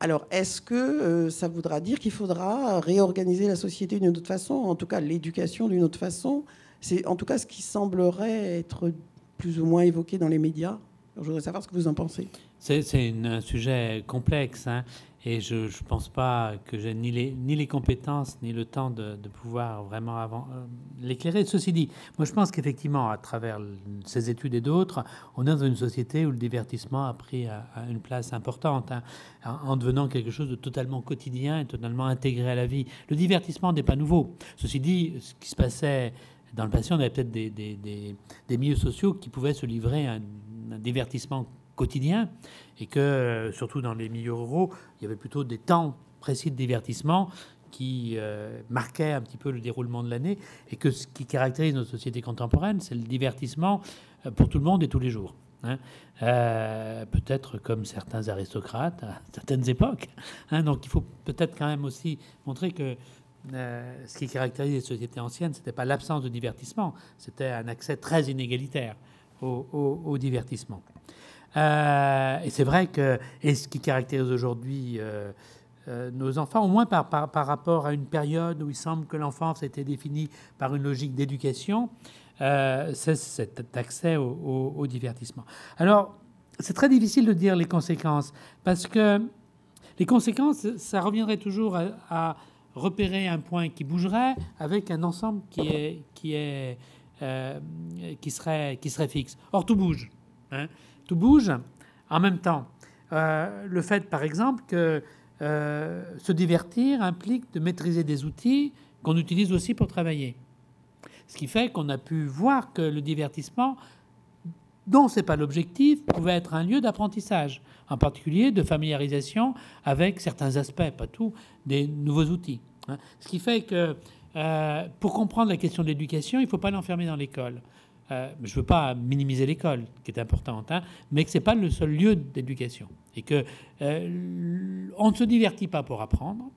Alors, est-ce que euh, ça voudra dire qu'il faudra réorganiser la société d'une autre façon, en tout cas l'éducation d'une autre façon C'est en tout cas ce qui semblerait être plus ou moins évoqué dans les médias. je voudrais savoir ce que vous en pensez. C'est un sujet complexe. Hein. Et je ne pense pas que j'ai ni les, ni les compétences ni le temps de, pouvoir vraiment euh, l'éclairer. Ceci dit, moi je pense qu'effectivement, à travers ces études et d'autres, on est dans une société où le divertissement a pris à, une place importante, hein, en, devenant quelque chose de totalement quotidien et totalement intégré à la vie. Le divertissement n'est pas nouveau. Ceci dit, ce qui se passait dans le passé, on avait peut-être des, des, des, milieux sociaux qui pouvaient se livrer à un divertissement quotidien et que, euh, surtout dans les milieux ruraux, il y avait plutôt des temps précis de divertissement qui marquait un petit peu le déroulement de l'année et que ce qui caractérise notre société contemporaine, c'est le divertissement pour tout le monde et tous les jours. Hein. peut-être comme certains aristocrates à certaines époques. Hein. donc il faut peut-être quand même aussi montrer que ce qui caractérise les sociétés anciennes, ce n'était pas l'absence de divertissement, c'était un accès très inégalitaire au, divertissement. Euh, et c'est vrai que, et ce qui caractérise aujourd'hui euh, euh, nos enfants, au moins par, par, rapport à une période où il semble que l'enfance était définie par une logique d'éducation, c'est cet accès au, divertissement. Alors, c'est très difficile de dire les conséquences, parce que les conséquences, ça reviendrait toujours à, repérer un point qui bougerait avec un ensemble qui est, qui est euh, qui, serait, qui serait fixe. Or, tout bouge. Hein. Tout bouge en même temps. Euh, le fait, par exemple, que euh, se divertir implique de maîtriser des outils qu'on utilise aussi pour travailler. Ce qui fait qu'on a pu voir que le divertissement, dont ce n'est pas l'objectif, pouvait être un lieu d'apprentissage, en particulier de familiarisation avec certains aspects, pas tout, des nouveaux outils. Hein. Ce qui fait que euh, pour comprendre la question de l'éducation, il ne faut pas l'enfermer dans l'école. Euh, je ne veux pas minimiser l'école, qui est importante, hein, mais que ce n'est pas le seul lieu d'éducation. Et qu'on euh, on ne se divertit pas pour apprendre,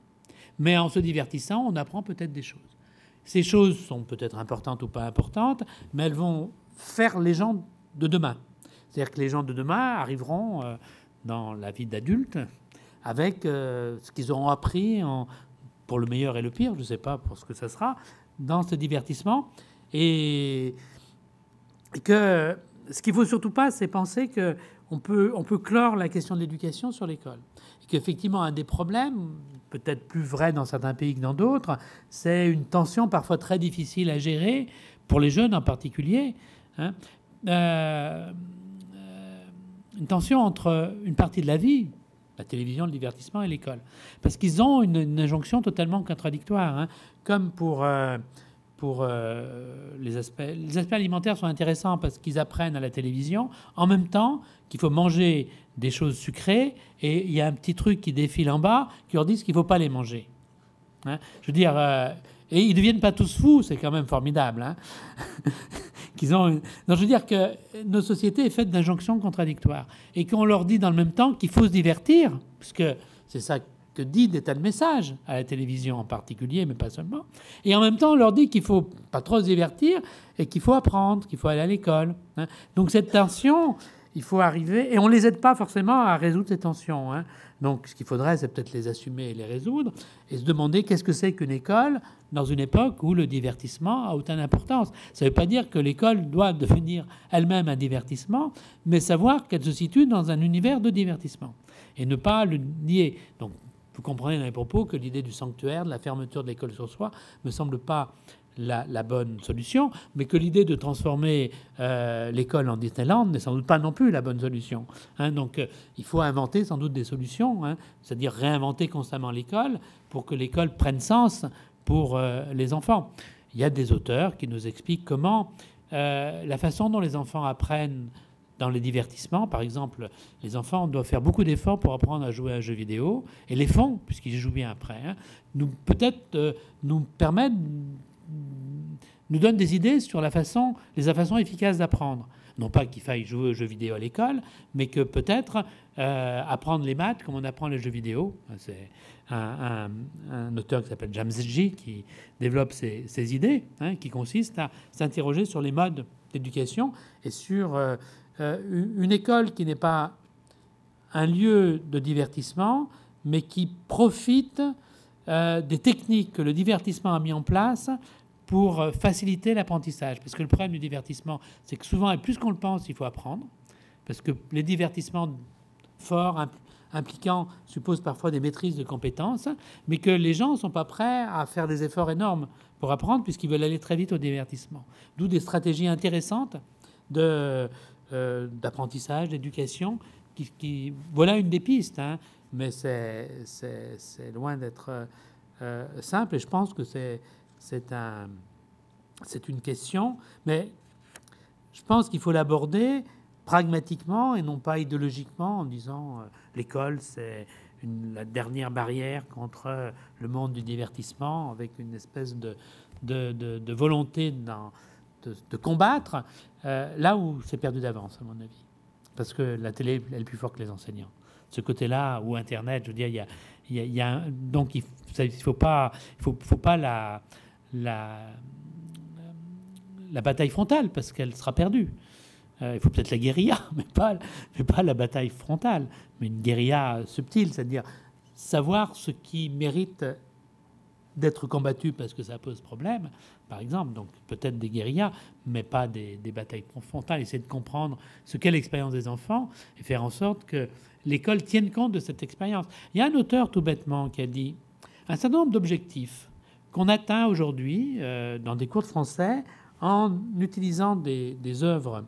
mais en se divertissant, on apprend peut-être des choses. Ces choses sont peut-être importantes ou pas importantes, mais elles vont faire les gens de demain. C'est-à-dire que les gens de demain arriveront dans la vie d'adulte avec ce qu'ils auront appris en, pour le meilleur et le pire, je ne sais pas pour ce que ça sera, dans ce divertissement. Et, que ce qu'il ne faut surtout pas, c'est penser qu'on peut, on peut clore la question de l'éducation sur l'école. Et qu'effectivement, un des problèmes, peut-être plus vrai dans certains pays que dans d'autres, c'est une tension parfois très difficile à gérer, pour les jeunes en particulier. Hein. Euh, euh, une tension entre une partie de la vie, la télévision, le divertissement et l'école. Parce qu'ils ont une, injonction totalement contradictoire. Hein. Comme pour, euh, pour les aspects. Les aspects alimentaires sont intéressants parce qu'ils apprennent à la télévision, en même temps qu'il faut manger des choses sucrées, et il y a un petit truc qui défile en bas qui leur dit qu'il ne faut pas les manger. Hein. Je veux dire, et ils ne deviennent pas tous fous, c'est quand même formidable. Hein. qu'ils ont. Non, je veux dire que nos sociétés est faite d'injonctions contradictoires et qu'on leur dit dans le même temps qu'il faut se divertir, puisque c'est ça que dit des tas de messages à la télévision en particulier, mais pas seulement. Et en même temps, on leur dit qu'il faut pas trop se divertir et qu'il faut apprendre, qu'il faut aller à l'école. Hein. Donc cette tension, il faut arriver, et on ne les aide pas forcément à résoudre ces tensions. Hein. Donc ce qu'il faudrait, c'est peut-être les assumer et les résoudre, et se demander qu'est-ce que c'est qu'une école dans une époque où le divertissement a autant d'importance. Ça ne veut pas dire que l'école doit devenir elle-même un divertissement, mais savoir qu'elle se situe dans un univers de divertissement, et ne pas le nier. Donc vous comprenez dans les propos que l'idée du sanctuaire, de la fermeture de l'école sur soi, ne me semble pas la, bonne solution, mais que l'idée de transformer euh, l'école en Disneyland n'est sans doute pas non plus la bonne solution. Hein. donc euh, il faut inventer sans doute des solutions, hein, c'est-à-dire réinventer constamment l'école pour que l'école prenne sens pour euh, les enfants. Il y a des auteurs qui nous expliquent comment la façon dont les enfants apprennent dans les divertissements, par exemple, les enfants doivent faire beaucoup d'efforts pour apprendre à jouer à un jeu vidéo, et les font, puisqu'ils jouent bien après, hein, nous peut-être nous permettent nous donne des idées sur la façon, les façons efficaces d'apprendre. Non pas qu'il faille jouer aux jeux vidéo à l'école, mais que peut-être euh, apprendre les maths comme on apprend les jeux vidéo. C'est un, auteur qui s'appelle James J qui développe ces, idées, hein, qui consistent à s'interroger sur les modes d'éducation et sur euh, euh, une école qui n'est pas un lieu de divertissement, mais qui profite des techniques que le divertissement a mis en place pour euh, faciliter l'apprentissage. Parce que le problème du divertissement, c'est que souvent, et plus qu'on le pense, il faut apprendre. Parce que les divertissements forts, impliquants, supposent parfois des maîtrises de compétences, mais que les gens ne sont pas prêts à faire des efforts énormes pour apprendre, puisqu'ils veulent aller très vite au divertissement. D'où des stratégies intéressantes de, euh, d'apprentissage, d'éducation, qui, voilà une des pistes, hein. mais c'est, c'est, loin d'être euh, simple, et je pense que c'est c'est un, une question, mais je pense qu'il faut l'aborder pragmatiquement et non pas idéologiquement en disant euh, l'école c'est la dernière barrière contre le monde du divertissement, avec une espèce de, de, volonté de, combattre, euh, là où c'est perdu d'avance, à mon avis. Parce que la télé, elle est plus forte que les enseignants. Ce côté-là, ou Internet, je veux dire, il y a, il y a, donc il ne faut pas, il faut, faut pas la, la, la bataille frontale, parce qu'elle sera perdue. Euh, il faut peut-être la guérilla, mais pas, mais pas la bataille frontale, mais une guérilla subtile, c'est-à-dire savoir ce qui mérite d'être combattu parce que ça pose problème, par exemple. Donc peut-être des guérillas, mais pas des, batailles frontales. Essayer de comprendre ce qu'est l'expérience des enfants et faire en sorte que l'école tienne compte de cette expérience. Il y a un auteur tout bêtement qui a dit un certain nombre d'objectifs qu'on atteint aujourd'hui euh, dans des cours de français en utilisant des, œuvres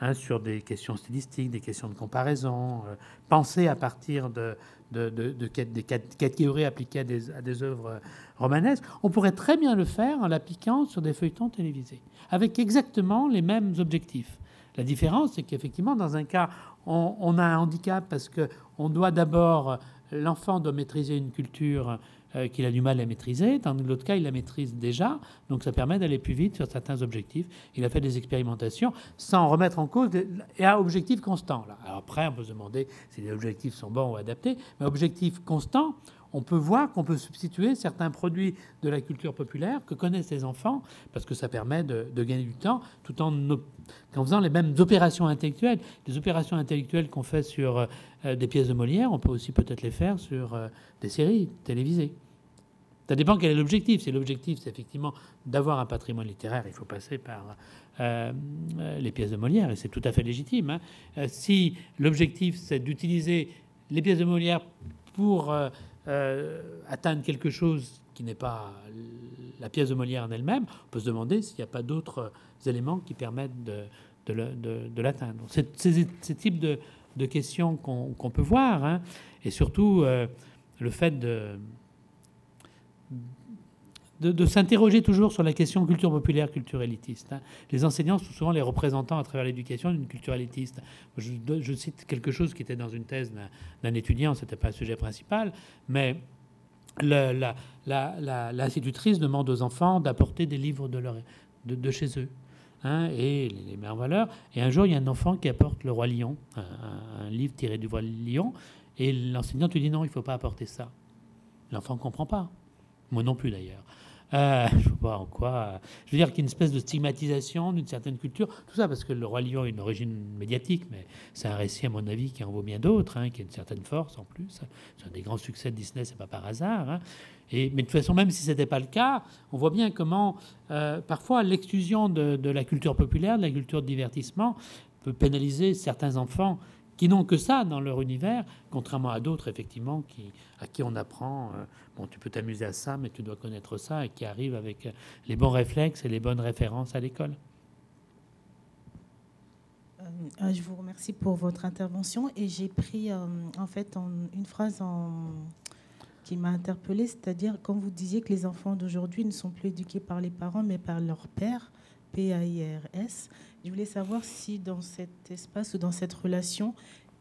Hein, sur des questions stylistiques, des questions de comparaison, euh, penser à partir de, de, des catégories appliquées à des, œuvres romanesques, on pourrait très bien le faire en l'appliquant sur des feuilletons télévisés, avec exactement les mêmes objectifs. La différence, c'est qu'effectivement, dans un cas, on, on, a un handicap parce qu'on doit d'abord, l'enfant doit maîtriser une culture euh, qu'il a du mal à maîtriser. Dans l'autre cas, il la maîtrise déjà. Donc ça permet d'aller plus vite sur certains objectifs. Il a fait des expérimentations sans remettre en cause et à objectif constant. Alors après, on peut se demander si les objectifs sont bons ou adaptés. Mais objectif constant, on peut voir qu'on peut substituer certains produits de la culture populaire que connaissent les enfants, parce que ça permet de, gagner du temps, tout en, faisant les mêmes opérations intellectuelles. Les opérations intellectuelles qu'on fait sur euh, des pièces de Molière, on peut aussi peut-être les faire sur euh, des séries télévisées. Ça dépend quel est l'objectif. Si l'objectif, c'est effectivement d'avoir un patrimoine littéraire, il faut passer par euh, les pièces de Molière, et c'est tout à fait légitime. Hein. si l'objectif, c'est d'utiliser les pièces de Molière pour atteindre quelque chose qui n'est pas la pièce de Molière en elle-même, on peut se demander s'il n'y a pas d'autres éléments qui permettent de, l'atteindre. C'est ces types de, questions qu'on peut voir, hein, et surtout euh, le fait de, de, s'interroger toujours sur la question culture populaire, culture élitiste. Hein. Les enseignants sont souvent les représentants à travers l'éducation d'une culture élitiste. Je, cite quelque chose qui était dans une thèse d'un étudiant, ce n'était pas le sujet principal, mais l'institutrice demande aux enfants d'apporter des livres de, leur, de, chez eux. Hein, et les met en valeur. Et un jour, il y a un enfant qui apporte Le Roi Lion, un, livre tiré du Roi Lion, et l'enseignant lui dit non, il ne faut pas apporter ça. L'enfant ne comprend pas. Moi non plus d'ailleurs. Euh, je ne sais pas en quoi. Je veux dire qu'il espèce de stigmatisation d'une certaine culture. Tout ça parce que le Roi Lion a une origine médiatique, mais c'est un récit, à mon avis, qui en vaut bien d'autres, hein, qui a une certaine force en plus. C'est un des grands succès de Disney, c'est pas par hasard. Hein. Et, mais de toute façon, même si ce n'était pas le cas, on voit bien comment, euh, parfois, l'exclusion de, de, la culture populaire, de la culture de divertissement, peut pénaliser certains enfants qui n'ont que ça dans leur univers, contrairement à d'autres, effectivement, qui, à qui on apprend, euh, bon, tu peux t'amuser à ça, mais tu dois connaître ça, et qui arrivent avec euh, les bons réflexes et les bonnes références à l'école. Euh, je vous remercie pour votre intervention et j'ai pris en fait une phrase qui m'a interpellée, c'est-à-dire quand vous disiez que les enfants d'aujourd'hui ne sont plus éduqués par les parents mais par leur père, P-A-I-R-S. Je voulais savoir si dans cet espace ou dans cette relation,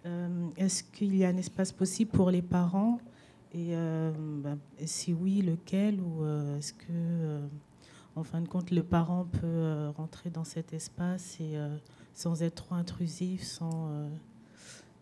euh, est-ce qu'il y a un espace possible pour les parents euh, ben, et si oui, lequel Ou euh, est-ce que, en fin de compte, le parent peut rentrer dans cet espace et sans être trop intrusif, sans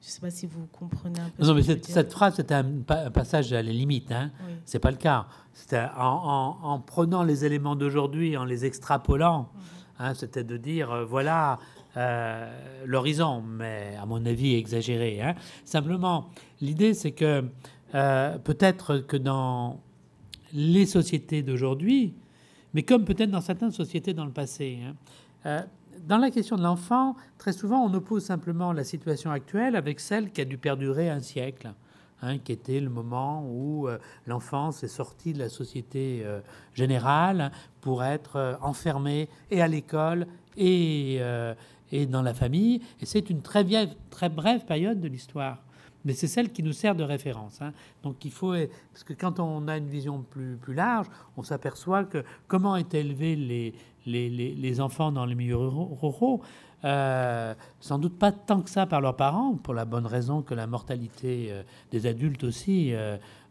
je ne sais pas si vous comprenez un peu. Non, mais cette, phrase, c'était un, passage à la limite. Hein. Ce n'est pas le cas. En, en, prenant les éléments d'aujourd'hui, en les extrapolant, mhm. Hein, c'était de dire, euh, voilà euh, l'horizon, mais à mon avis exagéré. Hein. Simplement, l'idée, c'est que euh, peut-être que dans les sociétés d'aujourd'hui, mais comme peut-être dans certaines sociétés dans le passé, dans la question de l'enfant, très souvent, on oppose simplement la situation actuelle avec celle qui a dû perdurer un siècle, hein, qui était le moment où euh, l'enfance est sortie de la société euh, générale pour être euh, enfermée et à l'école et, et dans la famille. Et c'est une très, vieille, très brève période de l'histoire mais c'est celle qui nous sert de référence. Hein. Donc il faut, parce que quand on a une vision plus, plus large, on s'aperçoit que comment étaient élevés les, les, les, enfants dans les milieux ruraux, sans doute pas tant que ça par leurs parents, pour la bonne raison que la mortalité des adultes aussi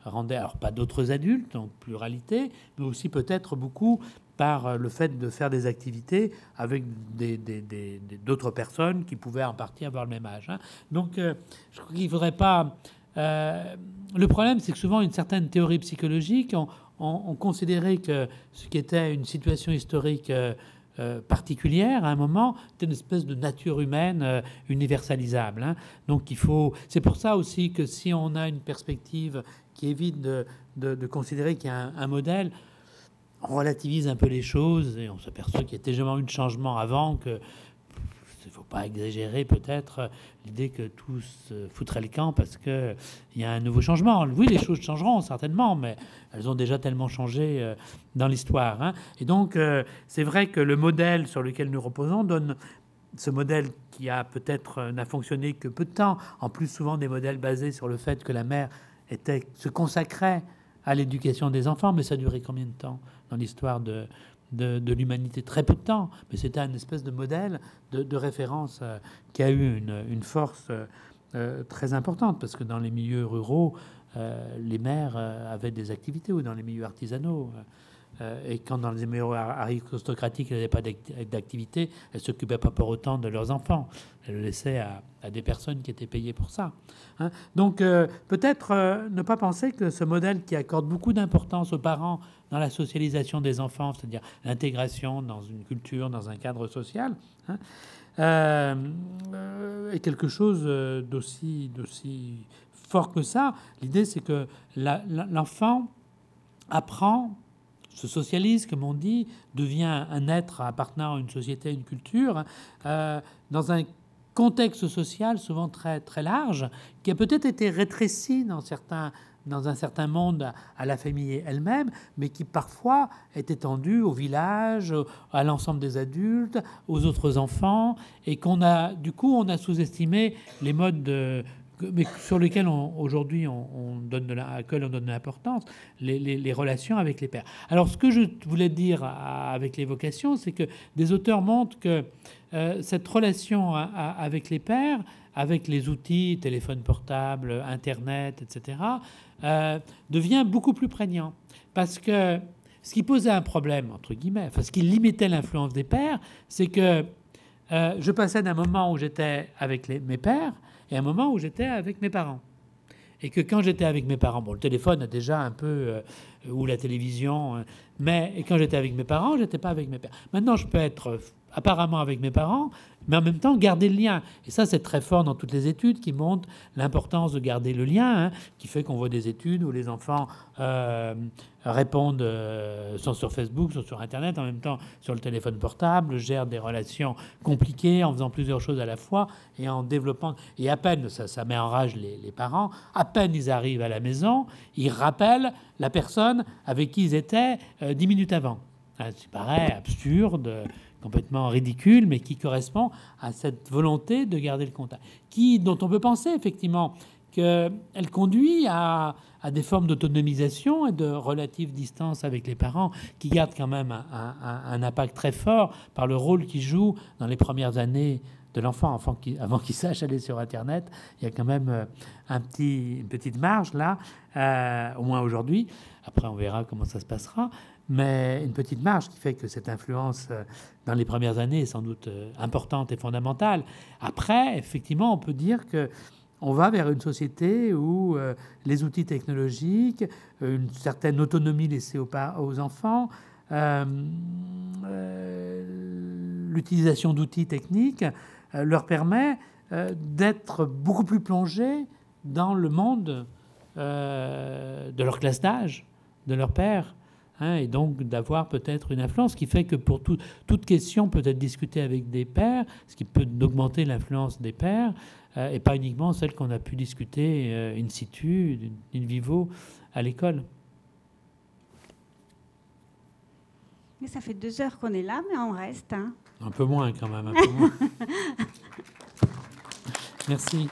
rendait, alors pas d'autres adultes en pluralité, mais aussi peut-être beaucoup par le fait de faire des activités avec d'autres personnes qui pouvaient en partie avoir le même âge. Hein. Donc, je crois qu'il ne faudrait pas euh, le problème, c'est que souvent, une certaine théorie psychologique, on, considérait que ce qui était une situation historique euh, euh, particulière à un moment était une espèce de nature humaine universalisable. Hein. Donc il faut. C'est pour ça aussi que si on a une perspective qui évite de, de, considérer qu'il y a un, un, modèle, on relativise un peu les choses et on s'aperçoit qu'il y a tellement eu de changements avant que exagérer peut-être l'idée que tout se foutrait le camp parce qu'il y a un nouveau changement. Oui, les choses changeront certainement, mais elles ont déjà tellement changé euh, dans l'histoire. Hein. Et donc, euh, c'est vrai que le modèle sur lequel nous reposons donne ce modèle qui a peut-être euh, n'a fonctionné que peu de temps, en plus souvent des modèles basés sur le fait que la mère était, se consacrait à l'éducation des enfants, mais ça a duré combien de temps dans l'histoire de, de, l'humanité. Très peu de temps, mais c'était un espèce de modèle de, référence euh, qui a eu une, force euh, euh, très importante, parce que dans les milieux ruraux, les mères avaient des activités, ou dans les milieux artisanaux. Et quand dans les milieux aristocratiques, elles n'avaient pas d'activité, elles ne s'occupaient pas pour autant de leurs enfants. Elles le laissaient à, des personnes qui étaient payées pour ça. Hein. Donc peut-être ne pas penser que ce modèle qui accorde beaucoup d'importance aux parents dans la socialisation des enfants, c'est-à-dire l'intégration dans une culture, dans un cadre social, hein, est quelque chose d'aussi fort que ça. L'idée, c'est que l'enfant apprend se socialise, comme on dit, devient un être appartenant à une société, à une culture, euh, dans un contexte social souvent très, très large, qui a peut-être été rétréci dans, certains, dans un certain monde à la famille elle-même, mais qui parfois est étendu au village, à l'ensemble des adultes, aux autres enfants, et qu'on a, du coup, on a sous-estimé les modes de, mais sur lesquels aujourd'hui on, donne de la, on donne l'importance, les, relations avec les pères. Alors ce que je voulais dire avec l'évocation, c'est que des auteurs montrent que euh, cette relation avec les pères, avec les outils, téléphone portable, Internet, etc., euh, devient beaucoup plus prégnant. Parce que ce qui posait un problème, entre guillemets, enfin ce qui limitait l'influence des pères, c'est que euh, je passais d'un moment où j'étais avec mes pères et un moment où j'étais avec mes parents. Et que quand j'étais avec mes parents, bon, le téléphone a déjà un peu, euh, ou la télévision, euh, mais quand j'étais avec mes parents, j'étais pas avec mes pères. Maintenant, je peux être apparemment avec mes parents, mais en même temps garder le lien. Et ça, c'est très fort dans toutes les études qui montrent l'importance de garder le lien, hein, qui fait qu'on voit des études où les enfants euh, répondent, euh, sont sur Facebook, sont sur Internet, en même temps sur le téléphone portable, gèrent des relations compliquées en faisant plusieurs choses à la fois et en développant. Et à peine, ça, ça met en rage les parents, à peine ils arrivent à la maison, ils rappellent la personne avec qui ils étaient euh, dix minutes avant. Ça paraît absurde complètement ridicule, mais qui correspond à cette volonté de garder le contact, qui, dont on peut penser effectivement qu'elle conduit à, des formes d'autonomisation et de relative distance avec les parents, qui gardent quand même un, impact très fort par le rôle qu'ils jouent dans les premières années de l'enfant, avant qu'il sache aller sur Internet. Il y a quand même euh, un petit, une petite marge là, euh, au moins aujourd'hui. Après, on verra comment ça se passera mais une petite marge qui fait que cette influence euh, dans les premières années est sans doute importante et fondamentale. Après, effectivement, on peut dire que on va vers une société où les outils technologiques, une certaine autonomie laissée aux enfants, l'utilisation d'outils techniques leur permet d'être beaucoup plus plongés dans le monde de leur classe d'âge, de leur père. Hein, et donc d'avoir peut-être une influence qui fait que pour toute question peut être discutée avec des pères, ce qui peut augmenter l'influence des pères, euh, et pas uniquement celle qu'on a pu discuter euh, in situ, in vivo, à l'école. Mais ça fait deux heures qu'on est là, mais on reste. Hein. Un peu moins quand même. Un peu moins. Merci.